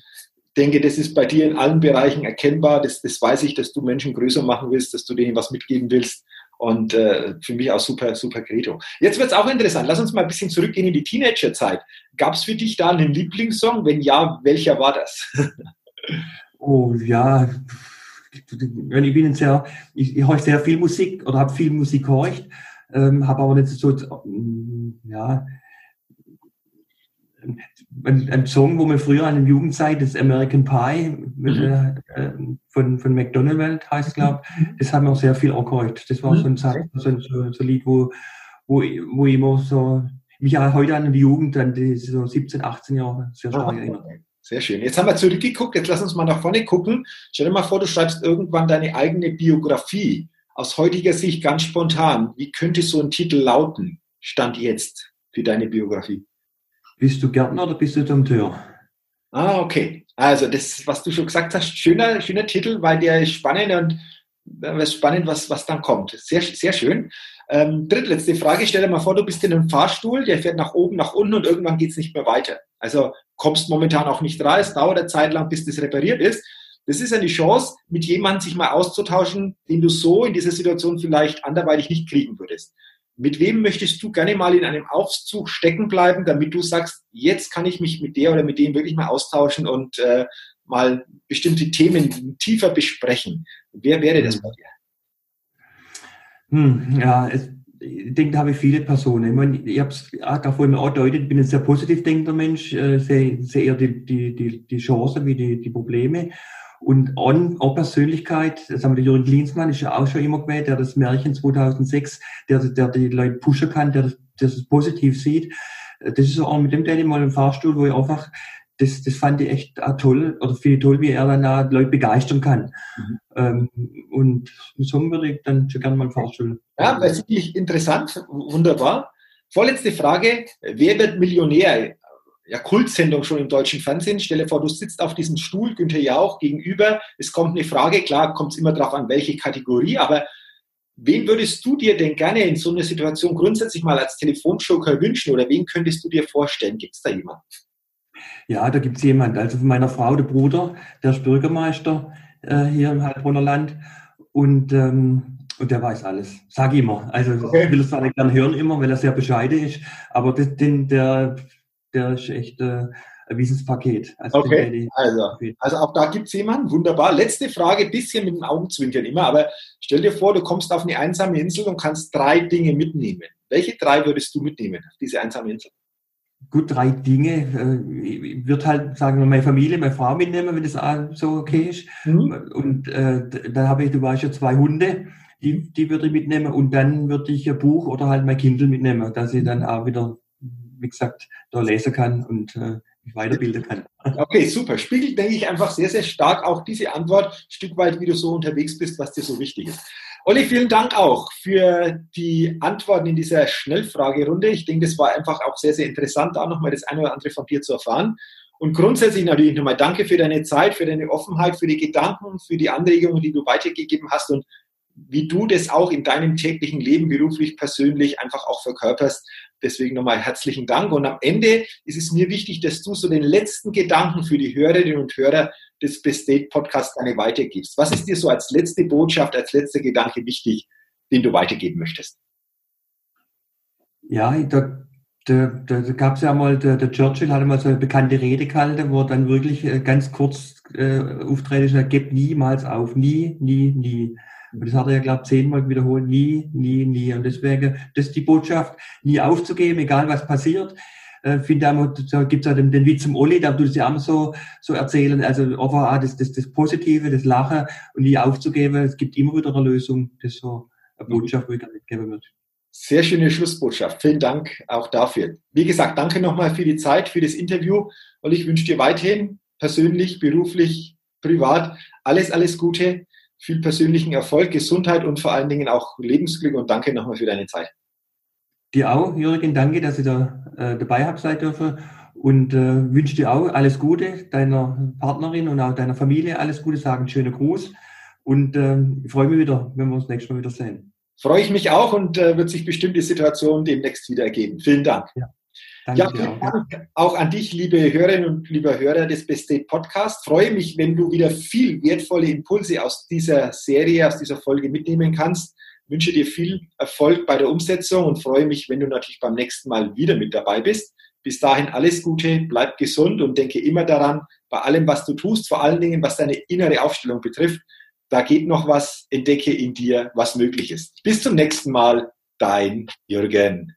A: denke, das ist bei dir in allen Bereichen erkennbar. Das, das weiß ich, dass du Menschen größer machen willst, dass du denen was mitgeben willst. Und äh, für mich auch super, super Credo. Jetzt wird es auch interessant. Lass uns mal ein bisschen zurückgehen in die Teenagerzeit. Gab es für dich da einen Lieblingssong? Wenn ja, welcher war das?
B: oh ja, ich bin sehr, ich, ich höre sehr viel Musik oder habe viel Musik gehorcht, ähm, habe aber nicht so, ja, ein, Song, wo man früher an der Jugendzeit, das American Pie mit, mhm. äh, von, von McDonald heißt es, glaube mhm. das haben wir auch sehr viel angehört. Das war mhm. so, ein, so, ein, so ein Lied, wo, wo, wo ich immer so, mich auch heute an die Jugend, an die so 17, 18 Jahre sehr stark
A: erinnert. Sehr schön. Jetzt haben wir zurückgeguckt, jetzt lass uns mal nach vorne gucken. Stell dir mal vor, du schreibst irgendwann deine eigene Biografie. Aus heutiger Sicht ganz spontan. Wie könnte so ein Titel lauten? Stand jetzt für deine Biografie.
B: Bist du Gärtner oder bist du Dompteur?
A: Ah, okay. Also das, was du schon gesagt hast, schöner, schöner Titel, weil der ist spannend und äh, ist spannend, was, was dann kommt. Sehr, sehr schön. Ähm, drittletzte Frage, stell dir mal vor, du bist in einem Fahrstuhl, der fährt nach oben, nach unten und irgendwann geht es nicht mehr weiter. Also kommst momentan auch nicht es dauert eine Zeit lang, bis das repariert ist. Das ist eine Chance, mit jemandem sich mal auszutauschen, den du so in dieser Situation vielleicht anderweitig nicht kriegen würdest. Mit wem möchtest du gerne mal in einem Aufzug stecken bleiben, damit du sagst, jetzt kann ich mich mit der oder mit dem wirklich mal austauschen und äh, mal bestimmte Themen tiefer besprechen? Wer wäre das bei dir?
B: Hm, ja, es, ich denke, da habe ich viele Personen. Ich, meine, ich habe es auch vorhin angedeutet, ich bin ein sehr positiv denkender Mensch, äh, sehe, sehe eher die, die, die, die Chancen wie die, die Probleme. Und an, an Persönlichkeit, das haben wir Jürgen Klinsmann, ist ja auch schon immer gewählt, der das Märchen 2006, der, der die Leute pushen kann, der, der das positiv sieht. Das ist auch mit dem Daddy mal im Fahrstuhl, wo ich einfach, das, das fand ich echt toll, oder viel toll, wie er dann auch Leute begeistern kann. Mhm. Ähm, und so würde ich dann schon gerne mal im Fahrstuhl.
A: Ja, das ist wirklich interessant, wunderbar. Vorletzte Frage, wer wird Millionär? Ja, Kultsendung schon im deutschen Fernsehen. Stelle vor, du sitzt auf diesem Stuhl, Günther Jauch gegenüber. Es kommt eine Frage, klar, kommt es immer darauf an, welche Kategorie, aber wen würdest du dir denn gerne in so einer Situation grundsätzlich mal als Telefonjoker wünschen oder wen könntest du dir vorstellen? Gibt es da jemanden?
B: Ja, da gibt es jemanden. Also von meiner Frau, der Bruder, der ist Bürgermeister äh, hier im Heilbronner Land und, ähm, und der weiß alles. Sag immer. Also okay. ich will es gerne hören immer, weil er sehr bescheiden ist, aber das, den, der der ist echt äh, Wissenspaket.
A: Also okay, also, also auch da gibt es jemanden, wunderbar. Letzte Frage, bisschen mit dem Augenzwinkern immer, aber stell dir vor, du kommst auf eine einsame Insel und kannst drei Dinge mitnehmen. Welche drei würdest du mitnehmen auf diese einsame Insel?
B: Gut, drei Dinge. Ich würde halt sagen, meine Familie, meine Frau mitnehmen, wenn das so okay ist. Mhm. Und äh, dann habe ich, du weißt ja, zwei Hunde, die, die würde ich mitnehmen. Und dann würde ich ein Buch oder halt mein Kindle mitnehmen, dass ich dann auch wieder, wie gesagt, da lesen kann und äh, mich weiterbilden kann.
A: Okay, super. Spiegelt, denke ich, einfach sehr, sehr stark auch diese Antwort, ein Stück weit, wie du so unterwegs bist, was dir so wichtig ist. Olli, vielen Dank auch für die Antworten in dieser Schnellfragerunde. Ich denke, das war einfach auch sehr, sehr interessant, da nochmal das eine oder andere von dir zu erfahren. Und grundsätzlich natürlich nochmal danke für deine Zeit, für deine Offenheit, für die Gedanken, für die Anregungen, die du weitergegeben hast und wie du das auch in deinem täglichen Leben, beruflich, persönlich einfach auch verkörperst. Deswegen nochmal herzlichen Dank. Und am Ende ist es mir wichtig, dass du so den letzten Gedanken für die Hörerinnen und Hörer des Best Date Podcasts gerne weitergibst. Was ist dir so als letzte Botschaft, als letzter Gedanke wichtig, den du weitergeben möchtest?
B: Ja, da, da, da gab es ja mal, der, der, Churchill hatte mal so eine bekannte Rede gehalten, wo er dann wirklich äh, ganz kurz äh, auftreten er gibt niemals auf, nie, nie, nie. Und das hat er ja, glaube ich, zehnmal wiederholt, nie, nie, nie. Und deswegen, das ist die Botschaft, nie aufzugeben, egal was passiert äh, finde auch, da gibt es auch den, den Witz zum Olli, da tut es ja auch so, so erzählen, also auch das, das, das Positive, das Lachen und nie aufzugeben, es gibt immer wieder eine Lösung, das ist so eine mhm. Botschaft, wo ich gerne mitgeben würde.
A: Sehr schöne Schlussbotschaft. Vielen Dank auch dafür. Wie gesagt, danke nochmal für die Zeit, für das Interview und ich wünsche dir weiterhin persönlich, beruflich, privat alles, alles Gute, viel persönlichen Erfolg, Gesundheit und vor allen Dingen auch Lebensglück und danke nochmal für deine Zeit.
B: Dir auch, Jürgen, danke, dass ich da äh, dabei habe sein dürfen und äh, wünsche dir auch alles Gute, deiner Partnerin und auch deiner Familie alles Gute, sagen schönen Gruß und äh, ich freue mich wieder, wenn wir uns nächstes Mal wieder sehen.
A: Freue ich mich auch und äh, wird sich bestimmt die Situation demnächst wieder ergeben. Vielen Dank. Ja. Danke ja, vielen auch. Dank auch an dich, liebe Hörerinnen und lieber Hörer des Best Date Podcast. Freue mich, wenn du wieder viel wertvolle Impulse aus dieser Serie, aus dieser Folge mitnehmen kannst wünsche dir viel Erfolg bei der Umsetzung und freue mich, wenn du natürlich beim nächsten Mal wieder mit dabei bist. Bis dahin alles Gute, bleib gesund und denke immer daran, bei allem, was du tust, vor allen Dingen, was deine innere Aufstellung betrifft, da geht noch was, entdecke in dir, was möglich ist. Bis zum nächsten Mal, dein Jürgen.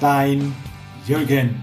A: dein Jürgen.